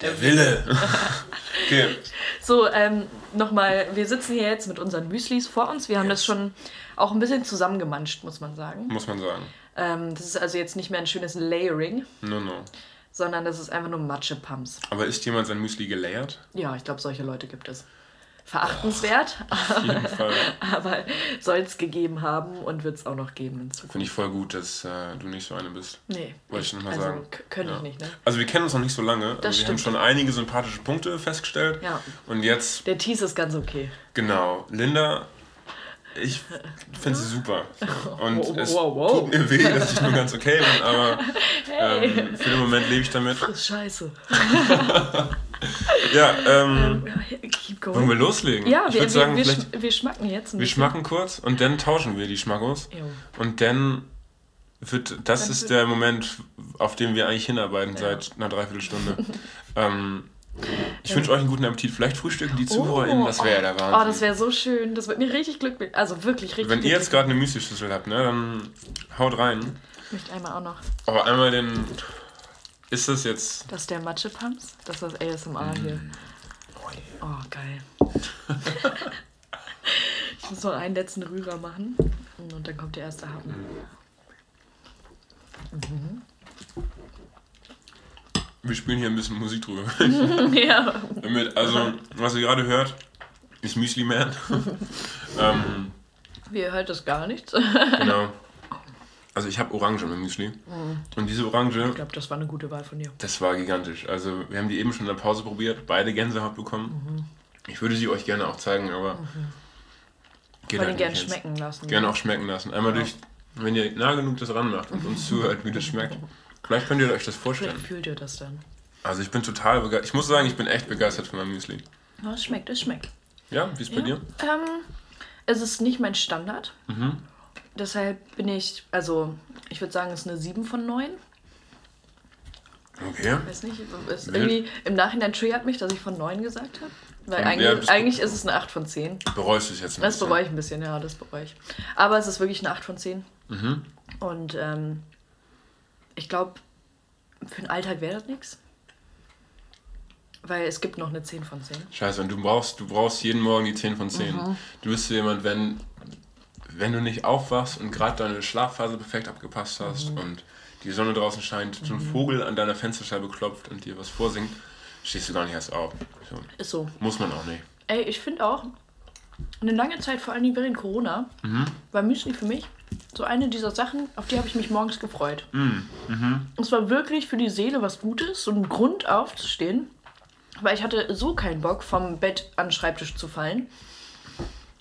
Der Wille. [laughs] okay.
So, ähm, nochmal, wir sitzen hier jetzt mit unseren Müslis vor uns. Wir haben das schon auch ein bisschen zusammengemanscht, muss man sagen.
Muss man sagen.
Ähm, das ist also jetzt nicht mehr ein schönes Layering,
No, no.
sondern das ist einfach nur Matschepumps.
Aber ist jemand sein Müsli gelayert?
Ja, ich glaube, solche Leute gibt es. Verachtenswert,
Auf jeden [laughs] Fall.
aber soll es gegeben haben und wird es auch noch geben in Zukunft.
Finde ich voll gut, dass äh, du nicht so eine bist.
Nee,
Wollte ich noch mal
also
sagen.
könnte
Ja.
ich nicht, ne?
Also wir kennen uns noch nicht so lange. aber wir
stimmt.
haben schon einige sympathische Punkte festgestellt.
Ja.
Und jetzt,
Der Tease ist ganz okay.
genau, Linda, ich finde sie super. [laughs] Und
Wow,
es
wow, wow.
tut mir weh, dass ich nur ganz okay bin, aber [laughs] ähm, für den Moment lebe ich damit.
Friss Scheiße. [laughs]
Ja, ähm,
Keep
wollen wir
going.
loslegen?
Ja,
ich
wir, wir,
sagen,
wir, sch wir schmacken jetzt ein
wir
bisschen.
schmacken kurz und dann tauschen wir die Schmackos.
Jo.
Und dann wird, das
Dann
ist
wird-
der Moment, auf den wir eigentlich hinarbeiten seit einer Dreiviertelstunde. [laughs] ähm, ich wünsche euch einen guten Appetit. Vielleicht frühstücken die ZuhörerInnen, das wäre der Wahnsinn.
Oh, das wäre so schön. Das wird mir richtig glücklich. Also wirklich richtig
Wenn ihr jetzt gerade eine Müsli-Schüssel habt, ne, dann haut rein.
Ich möchte einmal auch noch.
Aber einmal den. Ist das jetzt.
Das ist der Matschepumps. Das ist das ASMR hier.
Mm.
Oh, geil. ich muss noch einen letzten Rührer machen. Und dann kommt der erste Happen.
Wir spielen hier ein bisschen Musik drüber. [laughs]
ja.
Damit, also, was ihr gerade hört, ist Müsli Man. [laughs] ähm,
Wie ihr hört das gar nichts.
genau. Also, ich habe Orange im Müsli. Und diese Orange.
Ich glaube, das war eine gute Wahl von dir.
Das war gigantisch. Also, wir haben die eben schon in der Pause probiert, beide Gänsehaut bekommen. Ich würde sie euch gerne auch zeigen, aber. Geht
Vor
halt
allem gern
nicht jetzt.
schmecken lassen.
Gerne auch schmecken lassen. Einmal durch, wenn ihr nah genug das ranmacht und uns zuhört, wie das schmeckt. Vielleicht könnt ihr euch das
Vielleicht
vorstellen.
fühlt ihr das dann.
Also, ich bin total begeistert. Ich muss sagen, ich bin echt begeistert von meinem Müsli.
Ja, es schmeckt, es schmeckt.
Ja, wie ist bei dir?
Ähm, es ist nicht mein Standard.
Mhm.
Deshalb bin ich, also ich würde sagen, es ist eine 7 von 9.
Okay.
Weiß nicht,
Wild.
irgendwie im Nachhinein triggert mich, dass ich von 9 gesagt habe. Weil
Ja,
eigentlich,
das-
eigentlich ist es eine 8 von 10.
Bereust du es jetzt ein
Das
bisschen?
bereue ich ein bisschen, ja, das bereue ich. Aber es ist wirklich eine 8 von 10.
Mhm.
Und ähm, ich glaube, für den Alltag wäre das nichts. Weil es gibt noch eine 10 von 10.
Scheiße, und du brauchst, du brauchst jeden Morgen die 10 von 10.
Mhm.
Du bist so jemand, wenn, wenn du nicht aufwachst und gerade deine Schlafphase perfekt abgepasst hast
Mhm.
und die Sonne draußen scheint, so ein Vogel an deiner Fensterscheibe klopft und dir was vorsingt, stehst du gar nicht erst auf. So.
Ist so.
Muss man auch nicht.
Ey, ich finde auch, eine lange Zeit, vor allen Dingen während Corona, war Müsli für mich so eine dieser Sachen, auf die habe ich mich morgens gefreut. Es war wirklich für die Seele was Gutes, so ein Grund aufzustehen, weil ich hatte so keinen Bock, vom Bett an den Schreibtisch zu fallen,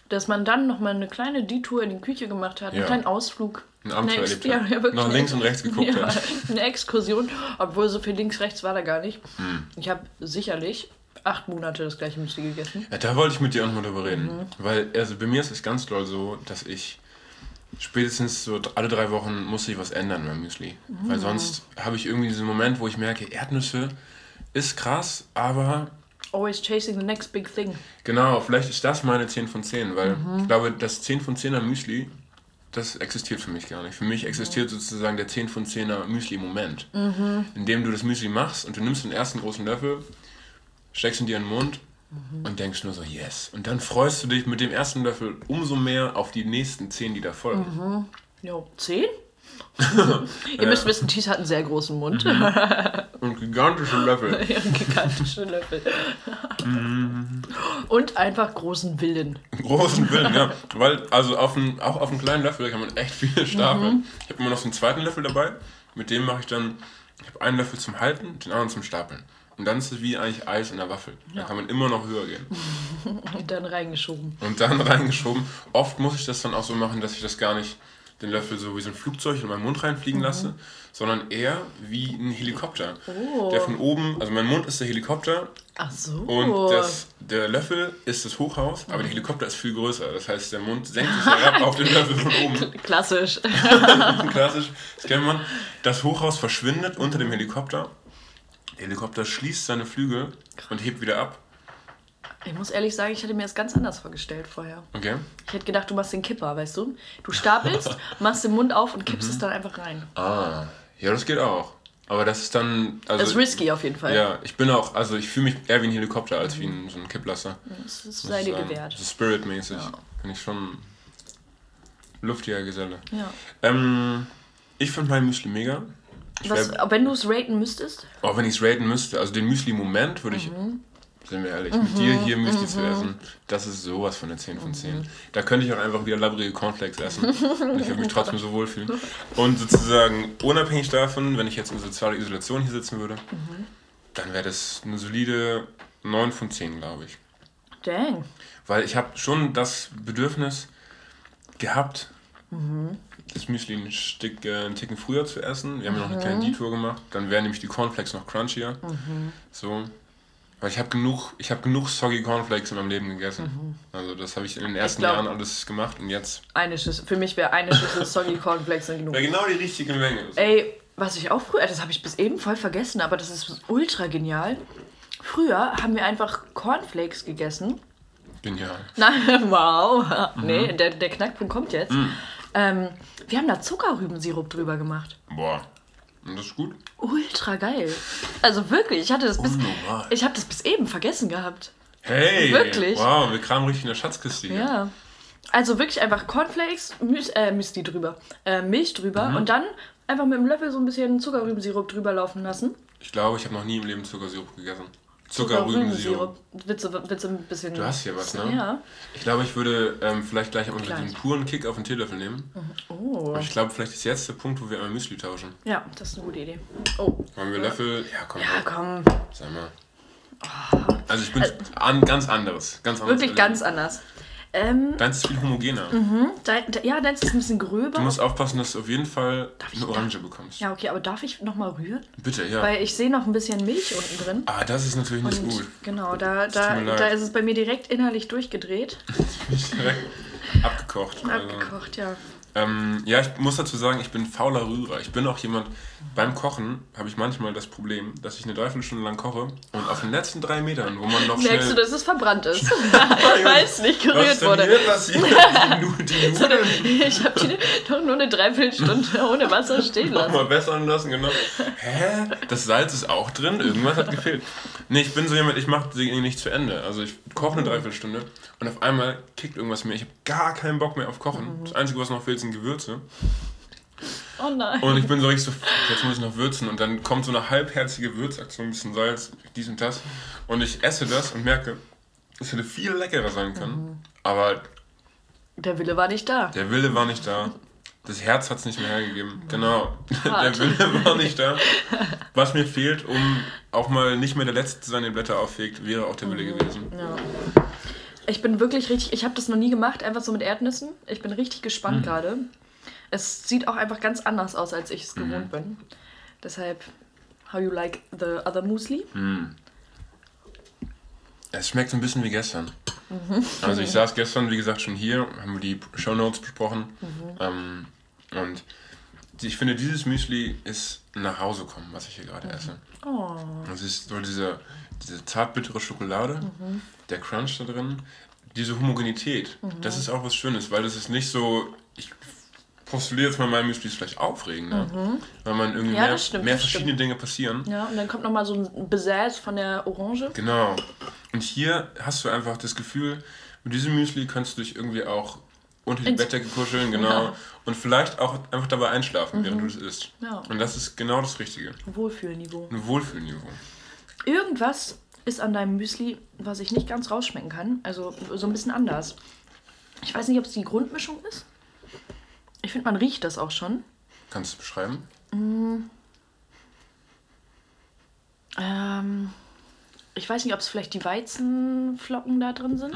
dass man dann nochmal eine kleine Detour in die Küche gemacht hat, einen
Ja.
kleinen Ausflug.
Ein Abenteuer
Ex-
erlebt
ja, ja,
Nach
eine
links
Ex-
und rechts geguckt
ja,
hat. [laughs]
Eine Exkursion, obwohl so viel links-rechts war da gar nicht.
Hm.
Ich habe sicherlich acht Monate das gleiche Müsli gegessen.
Ja, da wollte ich mit dir auch mal drüber reden.
Mhm.
Weil, also bei mir ist es ganz doll so, dass ich spätestens so alle drei Wochen muss ich was ändern beim Müsli.
Mhm.
Weil sonst habe ich irgendwie diesen Moment, wo ich merke, Erdnüsse ist krass, aber
Always chasing the next big thing.
genau, vielleicht ist das meine 10 von 10, weil
Mhm.
ich glaube, das 10 von 10er Müsli das existiert für mich gar nicht. Für mich existiert sozusagen der 10 von 10er Müsli-Moment.
Mhm.
In dem du das Müsli machst und du nimmst den ersten großen Löffel, steckst ihn dir in den Mund
Mhm.
und denkst nur so, yes. Und dann freust du dich mit dem ersten Löffel umso mehr auf die nächsten 10, die da folgen.
Mhm. Jo, zehn? Ihr müsst wissen, Thies hat einen sehr großen Mund. [laughs]
Und gigantische Löffel.
ja, gigantische Löffel. Und einfach großen Willen.
großen Willen, ja. [laughs] Weil, also auf einen, auch auf einen kleinen Löffel kann man echt viel stapeln. Ich habe immer noch so einen zweiten Löffel dabei. Mit dem mache ich dann, ich habe einen Löffel zum Halten, den anderen zum Stapeln. Und dann ist es wie eigentlich Eis in der Waffel. Da kann man immer noch höher gehen. [laughs]
Und dann reingeschoben.
Und dann reingeschoben. Oft muss ich das dann auch so machen, dass ich das gar nicht den Löffel so wie so ein Flugzeug in meinen Mund reinfliegen lasse, sondern eher wie ein Helikopter.
Oh.
Der von oben, also mein Mund ist der Helikopter
Ach so.
und das, der Löffel ist das Hochhaus, aber der Helikopter ist viel größer. Das heißt, der Mund senkt sich herab auf den Löffel von oben. [laughs]
Klassisch. [laughs]
Klassisch, das kennt man. Das Hochhaus verschwindet unter dem Helikopter. Der Helikopter schließt seine Flügel und hebt wieder ab.
Ich muss ehrlich sagen, ich hatte mir das ganz anders vorgestellt vorher.
Okay?
Ich hätte gedacht, du machst den Kipper, weißt du? Du stapelst, [laughs] machst den Mund auf und kippst es dann einfach rein.
Ah, ja, das geht auch. Aber das ist dann. Also,
Das ist risky auf jeden Fall.
Ja, ich bin auch, also ich fühle mich eher wie ein Helikopter als wie ein, so ein Kipplasser.
Das ist,
muss
sei dir gewährt.
So Spirit-mäßig. Bin ich schon luftiger Geselle.
Ja.
Ähm, ich finde mein Müsli mega.
Was,
wär,
wenn du es raten müsstest?
auch wenn ich es raten müsste, also den Müsli-Moment würde ich,
Mhm.
Sind wir ehrlich, mit dir hier Müsli zu essen, das ist sowas von der 10 von 10. Da könnte ich auch einfach wieder labrige Cornflakes essen. und ich würde mich trotzdem so wohlfühlen. Und sozusagen, unabhängig davon, wenn ich jetzt in sozialer Isolation hier sitzen würde,
Mhm.
dann wäre das eine solide 9 von 10, glaube ich.
Dang.
Weil ich habe schon das Bedürfnis gehabt,
Mhm.
das Müsli ein Stück, äh, einen Ticken früher zu essen. Wir haben ja noch eine
Mhm.
kleine Detour gemacht. Dann wären nämlich die Cornflakes noch crunchier. So. Weil ich habe genug, ich habe genug soggy Cornflakes in meinem Leben gegessen. Also das habe ich in den ersten
Mhm. glaub-
Jahren alles gemacht und jetzt
Eine Schüssel. Für mich wäre eine Schüssel [laughs] Soggy Cornflakes genug.
wäre genau die richtige Menge.
Ey, was ich auch früher, das habe ich bis eben voll vergessen, aber das ist ultra genial. Früher haben wir einfach Cornflakes gegessen.
Genial. [laughs]
Nein, wow.
Mhm.
Nee, der, der Knackpunkt kommt jetzt. Ähm, wir haben da Zuckerrübensirup drüber gemacht.
Boah. Und das ist gut.
Ultra geil. Also wirklich, ich hatte das bis,
Unnormal.
ich habe das bis eben vergessen gehabt.
Hey!
Wirklich?
Wow, wir kramen richtig in der Schatzkiste hier.
Ja. Also wirklich einfach Cornflakes, Müs äh, Müsli drüber, äh, Milch drüber
Mhm.
und dann einfach mit dem Löffel so ein bisschen Zuckerrübensirup drüber laufen lassen.
Ich glaube, ich habe noch nie im Leben Zuckersirup gegessen. Zuckerrübensirup.
Willst du, willst du ein bisschen.
Du hast hier was, ne?
Ja.
Ich glaube, ich würde ähm, vielleicht gleich einmal den puren Kick auf den Teelöffel nehmen.
Oh.
Und ich glaube, vielleicht ist jetzt der Punkt, wo wir einmal Müsli tauschen.
Ja, das ist eine gute Idee. Oh.
Wollen wir Löffel? Ja, komm,
Ja,
komm.
komm.
Sag mal. Also ich bin an, ganz anderes. Ganz anderes
Wirklich
Erleben.
ganz anders. Ähm,
Deins ist viel homogener.
dein, de, ja, deins ist ein bisschen gröber.
Du musst aufpassen, dass du auf jeden Fall eine Orange bekommst.
ja, okay, aber darf ich nochmal rühren?
Bitte, ja.
Weil ich sehe noch ein bisschen Milch unten drin.
ah, das ist natürlich nicht
Und
gut.
genau, da, da, da ist es bei mir direkt innerlich durchgedreht. [laughs]
Direkt abgekocht. Also,
Abgekocht, ja.
ähm, ja, ich muss dazu sagen, ich bin fauler Rührer. Ich bin auch jemand, beim Kochen habe ich manchmal das Problem, dass ich eine Dreiviertelstunde lang koche und auf den letzten drei Metern, wo man noch
Merkst
schnell...
du, dass es verbrannt ist? [laughs] Weil es nicht
Was
gerührt wurde.
hier passiert? [laughs] Die, die Nudeln
Ich habe die doch nur eine Dreiviertelstunde ohne Wasser stehen lassen.
mal bessern lassen, genau. Hä? Das Salz ist auch drin? Irgendwas hat gefehlt. Nee, ich bin so jemand, ich mache die nicht zu Ende. Also ich koche eine Dreiviertelstunde und auf einmal kickt irgendwas mehr. Ich habe gar keinen Bock mehr auf Kochen. Das Einzige, was noch fehlt, sind Gewürze.
Oh nein.
Und ich bin so richtig so, jetzt muss ich noch würzen. Und dann kommt so eine halbherzige Würzaktion, ein bisschen Salz, dies und das. Und ich esse das und merke, es hätte viel leckerer sein können. Aber
Der Wille war nicht da.
der Wille war nicht da. Das Herz hat es nicht mehr hergegeben. Genau. [laughs] Der
Hart.
Wille war nicht da. [laughs] Was mir fehlt, um auch mal nicht mehr der Letzte zu sein, der Blätter auffegt, wäre auch der Wille gewesen.
Ja. Ich bin wirklich richtig, ich habe das noch nie gemacht, einfach so mit Erdnüssen. Ich bin richtig
Mhm.
gespannt gerade. Es sieht auch einfach ganz anders aus, als ich es
Mhm.
gewohnt bin. Deshalb, how you like the other Muesli?
Es schmeckt so ein bisschen wie gestern.
Mhm.
Also ich saß gestern, wie gesagt, schon hier, haben wir die Shownotes besprochen.
Mhm.
Ähm, und ich finde, dieses Müsli ist nach Hause kommen, was ich hier gerade
Mhm.
esse.
Oh.
Es ist so diese, diese zartbittere Schokolade, der Crunch da drin, diese Homogenität. Das ist auch was Schönes, weil das ist nicht so. Ich postuliere jetzt mal, mein Müsli ist vielleicht aufregender. Weil man irgendwie
Mhm. Ja,
mehr,
das stimmt,
mehr
das
verschiedene Dinge passieren.
Ja, und dann kommt nochmal so ein Besäß von der Orange.
Genau. Und hier hast du einfach das Gefühl, mit diesem Müsli kannst du dich irgendwie auch unter die Bettdecke kuscheln, genau.
Ja. Mhm.
Und vielleicht auch einfach dabei einschlafen, während du es isst.
Ja.
Und das ist genau das Richtige.
Wohlfühlniveau.
Ein Wohlfühlniveau.
Irgendwas ist an deinem Müsli, was ich nicht ganz rausschmecken kann. Also so ein bisschen anders. Ich weiß nicht, ob es die Grundmischung ist. Ich finde, man riecht das auch schon.
Kannst du es beschreiben?
Ähm, ich weiß nicht, ob es vielleicht die Weizenflocken da drin sind.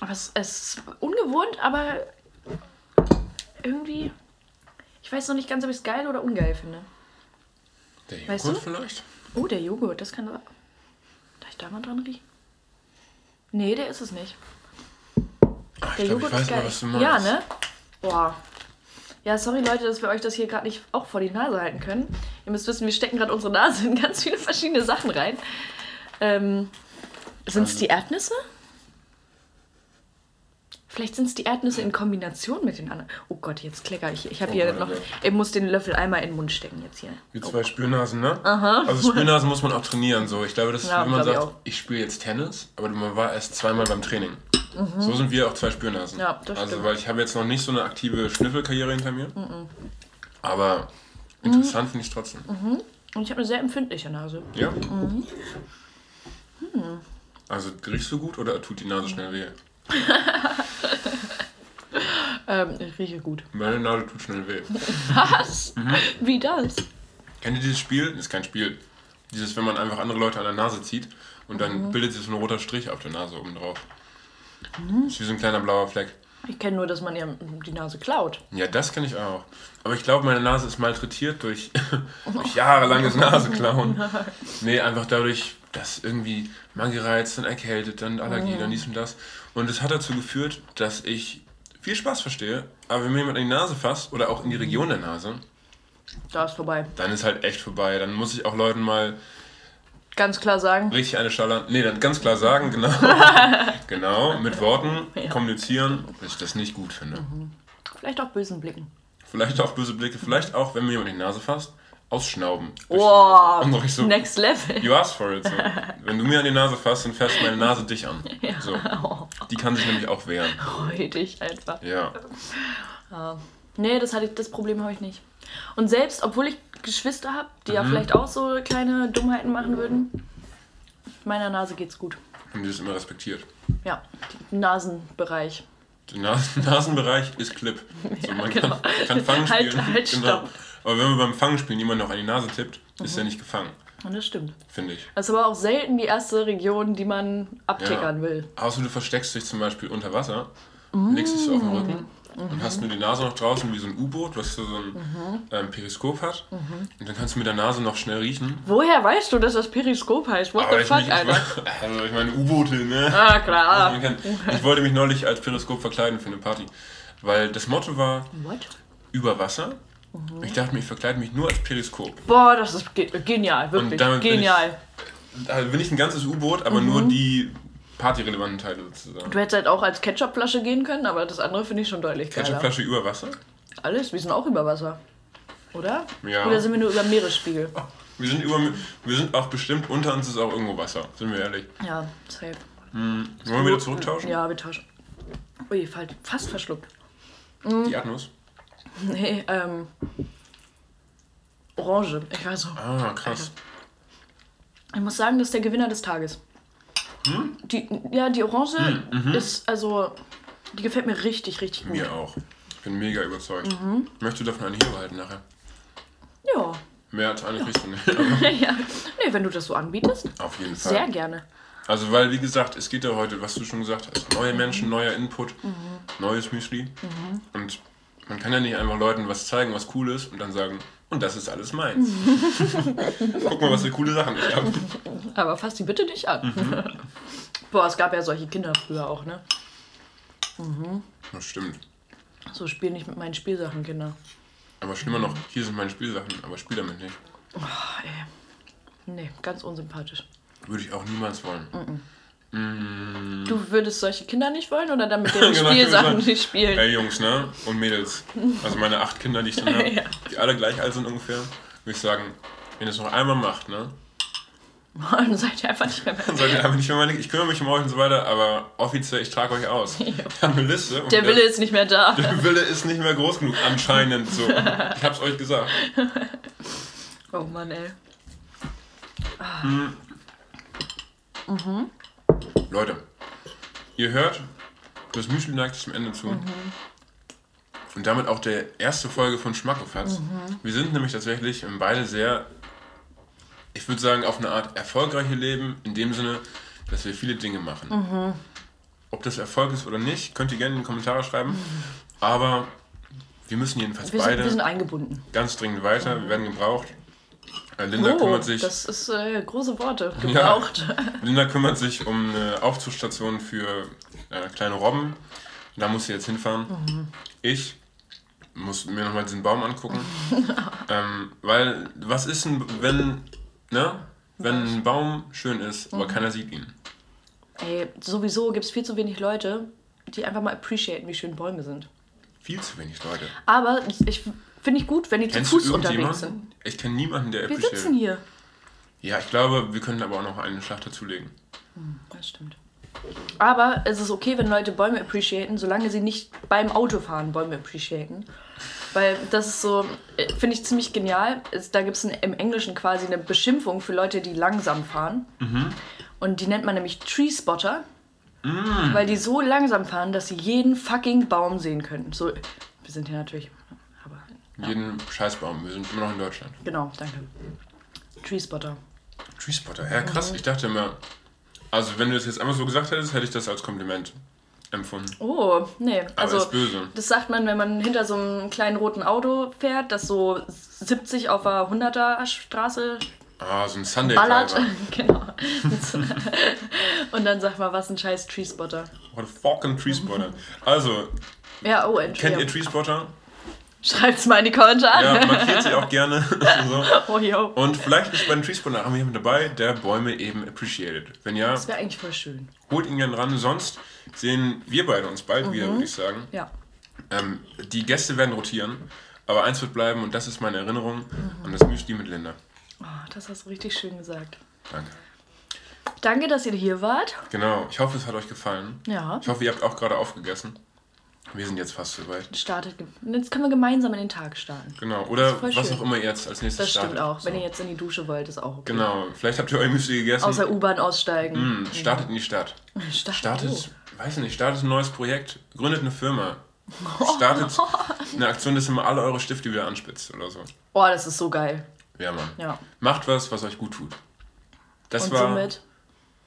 Aber es, es ist ungewohnt, aber irgendwie. Ich weiß noch nicht ganz, ob ich es geil oder ungeil finde.
Der Joghurt
Weißt du?
vielleicht?
Oh, der Joghurt, das kann. Darf ich da mal dran riechen? Nee, der ist es nicht.
Ach,
Der
ich glaube,
Joghurt
ich weiß
ist geil.
mal, was du meinst.
ja, ne? Boah. Ja, sorry Leute, dass wir euch das hier gerade nicht auch vor die Nase halten können. Ihr müsst wissen, wir stecken gerade unsere Nase in ganz viele verschiedene Sachen rein. Ähm, sind
Also
es die Erdnüsse? Vielleicht sind es die Erdnüsse in Kombination mit den anderen. Oh Gott, jetzt klecker ich. Ich habe
Oh
hier noch.
okay.
Ich muss den Löffel einmal in den Mund stecken jetzt hier.
Die zwei Spürnasen, ne? Also Spürnasen muss man auch trainieren. So. Ich glaube, das ist,
Ja,
wenn man
glaub ich
sagt,
auch.
ich, spiele jetzt Tennis, aber man war erst zweimal beim Training. So sind wir auch zwei Spürnasen.
Ja, das
also,
stimmt.
weil ich habe jetzt noch nicht so eine aktive Schnüffelkarriere hinter mir. Aber interessant finde ich es trotzdem.
Und ich habe eine sehr empfindliche Nase.
Ja?
Mhm.
Also riechst du gut oder tut die Nase schnell weh? [laughs]
Ähm, ich rieche gut.
Meine Nase tut schnell weh. [laughs]
Was?
Mhm.
Wie das?
Kennt ihr dieses Spiel? Das ist kein Spiel. Dieses, wenn man einfach andere Leute an der Nase zieht und dann
Mhm.
bildet sich so ein roter Strich auf der Nase oben drauf. Ist wie so ein kleiner blauer Fleck.
Ich kenne nur, dass man ihr die Nase klaut.
Ja, das kenne ich auch. Aber ich glaube, meine Nase ist malträtiert durch, [laughs] durch jahrelanges Naseklauen. [laughs] Nee, einfach dadurch, dass irgendwie man gereizt, dann erkältet, dann Allergie, dann dies und das. Und es hat dazu geführt, dass ich viel Spaß verstehe, aber wenn mir jemand an die Nase fasst oder auch in die Region der Nase,
Da ist vorbei.
dann ist halt echt vorbei. Dann muss ich auch Leuten mal
Ganz klar sagen.
richtig eine schallern. Nee, dann ganz klar sagen, genau. [laughs] genau, mit Worten kommunizieren, dass ich das nicht gut finde.
Vielleicht auch bösen Blicken.
Vielleicht auch böse Blicke, vielleicht auch, wenn mir jemand in die Nase fasst, ausschnauben. Ich so,
next level.
you asked for it. So. Wenn du mir an die Nase fasst, dann fasst meine Nase dich an. So. Die kann sich nämlich auch wehren.
Freudig einfach.
Ja.
Nee, das, hatte ich, das Problem habe ich nicht. Und selbst, obwohl ich Geschwister habe, die
Mhm.
ja vielleicht auch so kleine Dummheiten machen würden, meiner Nase geht's gut.
Haben die das immer respektiert.
Ja, Nasenbereich.
Der Nas [laughs] Nasenbereich ist Clip. So, man
genau.
kann, kann Fangen
Halt,
spielen.
halt,
genau.
stopp.
Aber wenn man beim Fangenspielen jemand noch an die Nase tippt, ist er nicht gefangen,
Und das stimmt.
finde ich.
Das ist aber auch selten die erste Region, die man abtickern will.
Außer du versteckst dich zum Beispiel unter Wasser,
Mm.
legst dich so auf den Rücken und hast
Mhm.
nur die Nase noch draußen wie so ein U-Boot, was so ein ähm, Periskop hat.
Mhm.
Und dann kannst du mit der Nase noch schnell riechen.
Woher weißt du, dass das Periskop heißt? What
Aber
the
ich,
fuck,
mich, ich,
Alter? [laughs]
also ich meine U-Boote, ne?
Ah, klar.
Ich, kann, ich wollte mich neulich als Periskop verkleiden für eine Party. Weil das Motto war
What?
über Wasser.
Mhm.
Ich dachte mir, ich verkleide mich nur als Periskop.
Boah, das ist ge genial, wirklich.
damit bin
Genial.
Da bin ich ein ganzes U-Boot, aber nur die partyrelevanten Teile sozusagen.
Du hättest halt auch als Ketchupflasche gehen können, aber das andere finde ich schon deutlich geiler.
Ketchupflasche über Wasser?
Alles, wir sind auch über Wasser. Oder?
Ja.
Oder sind wir nur über Meeresspiegel?
Wir sind, über, wir sind auch bestimmt, unter uns ist auch irgendwo Wasser, sind wir ehrlich.
Ja, safe.
Wollen wir wieder zurücktauschen?
Ja, wir tauschen. Ui, fast verschluckt.
Die Atmos?
Nee, ähm. Orange. Ich weiß auch.
Ah, krass.
Ich muss sagen, das ist der Gewinner des Tages. Die, ja, die Orange ist, also, die gefällt mir richtig, richtig gut.
Mir auch. Ich bin mega überzeugt.
Mhm.
Möchtest du davon eine hier behalten nachher?
Ja.
Mehr als eine kriegst du nicht. [laughs]
Ja. Nee, wenn du das so anbietest,
auf jeden Fall.
sehr gerne.
Also, weil, wie gesagt, es geht ja heute, was du schon gesagt hast, neue
Mhm.
Menschen, neuer Input, neues Müsli. Und man kann ja nicht einfach Leuten was zeigen, was cool ist und dann sagen, und das ist alles meins. [laughs] Guck mal, was für coole Sachen ich habe.
Aber fass die bitte nicht an.
Mhm. [laughs]
Boah, es gab ja solche Kinder früher auch, ne?
Das stimmt.
So spiel nicht mit meinen Spielsachen, Kinder.
Aber schlimmer noch, hier sind meine Spielsachen, aber spiel damit nicht.
Ach, ey. Nee, ganz unsympathisch.
Würde ich auch niemals wollen.
Du würdest solche Kinder nicht wollen oder dann mit [laughs] deren
Genau,
Spielsachen nicht spielen?
Ey, Jungs, ne? Und Mädels. Also meine acht Kinder, die ich dann [laughs] habe,
Ja.
die alle gleich alt sind ungefähr, würde ich sagen, wenn ihr es noch einmal macht, ne?
Dann seid ihr einfach nicht mehr
Dann seid ihr einfach nicht mehr meine, ich kümmere mich um euch und so weiter, aber offiziell, ich trage euch aus. [laughs] Wir haben eine Liste. und
Der Wille ist nicht mehr da.
der Wille ist nicht mehr groß genug, anscheinend so. Ich hab's euch gesagt.
Oh Mann, ey.
Leute, ihr hört, das Müsli neigt sich zum Ende zu. Und damit auch der erste Folge von Schmackofatz. Wir sind nämlich tatsächlich beide sehr, ich würde sagen, auf eine Art erfolgreiche Leben, in dem Sinne, dass wir viele Dinge machen. Ob das Erfolg ist oder nicht, könnt ihr gerne in die Kommentare schreiben. Aber wir müssen jedenfalls
Wir sind,
beide
wir sind eingebunden.
ganz dringend weiter. Wir werden gebraucht. Äh, Linda
Oh,
kümmert sich.
das ist äh, große Worte. [laughs]
Ja.
Gebraucht. [laughs]
Linda kümmert sich um eine Aufzuchtstation für äh, kleine Robben. Da muss sie jetzt hinfahren. Ich muss mir nochmal diesen Baum angucken. [laughs] ähm, weil, was ist denn, wenn, ne? Wenn ein Baum schön ist, aber keiner sieht ihn?
Ey, sowieso gibt es viel zu wenig Leute, die einfach mal appreciaten, wie schön Bäume sind.
Viel zu wenig Leute.
Aber ich finde ich gut, wenn die zu
Kennst
Fuß
du
unterwegs sind.
Ich kenne niemanden, der
Wir sitzen hier.
Ja, ich glaube, wir können aber auch noch einen Schlag dazulegen.
Das stimmt. Aber es ist okay, wenn Leute Bäume appreciaten, solange sie nicht beim Autofahren Bäume appreciaten. Weil das ist so, äh, finde ich ziemlich genial. Da gibt es im Englischen quasi eine Beschimpfung für Leute, die langsam fahren. Und die nennt man nämlich Tree Spotter. Weil die so langsam fahren, dass sie jeden fucking Baum sehen können. So, wir sind hier natürlich. Aber,
Jeden Scheißbaum. Wir sind immer noch in Deutschland.
genau, danke. Tree Spotter.
Treespotter, ja krass.
Mhm.
Ich dachte immer, also wenn du das jetzt einfach so gesagt hättest, hätte ich das als Kompliment empfunden.
Oh, nee. Also,
ist böse.
das sagt man, wenn man hinter so einem kleinen roten Auto fährt, das so 70 auf der 100er Straße
Ah, so ein Sunday
ballert. [laughs] Genau. Und dann sagt man, was ein scheiß Treespotter.
What a fucking Treespotter. Also,
Ja, oh,
kennt ihr
Entschuldigung.
Treespotter?
Schreibt's mal in die Kommentare.
Ja, markiert sie auch gerne. [laughs] so.
Oh, yo.
Und vielleicht ist bei den Treespotter auch jemand dabei, der Bäume eben appreciated. Wenn ja,
Das wäre eigentlich voll schön.
holt ihn gerne ran. Sonst sehen wir beide uns bald wieder, würde ich sagen.
Ja.
Ähm, die Gäste werden rotieren, aber eins wird bleiben und das ist meine Erinnerung an das Müsli mit Linda.
Oh, das hast du richtig schön gesagt.
Danke.
Danke, dass ihr hier wart.
Genau, ich hoffe, es hat euch gefallen.
Ja.
Ich hoffe, ihr habt auch gerade aufgegessen. Wir sind jetzt fast soweit.
Startet. Jetzt können wir gemeinsam in den Tag starten.
Genau, oder was
schön.
auch immer ihr jetzt als nächstes
Das stimmt
startet.
auch. Wenn
So.
ihr jetzt in die Dusche wollt, ist auch okay.
Genau, vielleicht habt ihr euer Müsli gegessen.
Aus der U-Bahn aussteigen.
Mm, startet in die Stadt.
Start- [laughs]
Startet, weiß nicht, startet ein neues Projekt, gründet eine Firma. Startet eine Aktion, dass ihr mal alle eure Stifte wieder anspitzt oder so.
Oh, das ist so geil.
Ja, Mann.
Ja.
Macht was, was euch gut tut. Das
Und
war,
somit,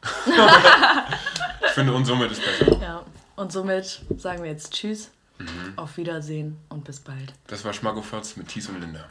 [laughs]
ich finde, und somit ist besser.
ja. Und somit sagen wir jetzt Tschüss,
Mhm.
auf Wiedersehen und bis bald.
Das war Schmackofatz mit Thies und Linda.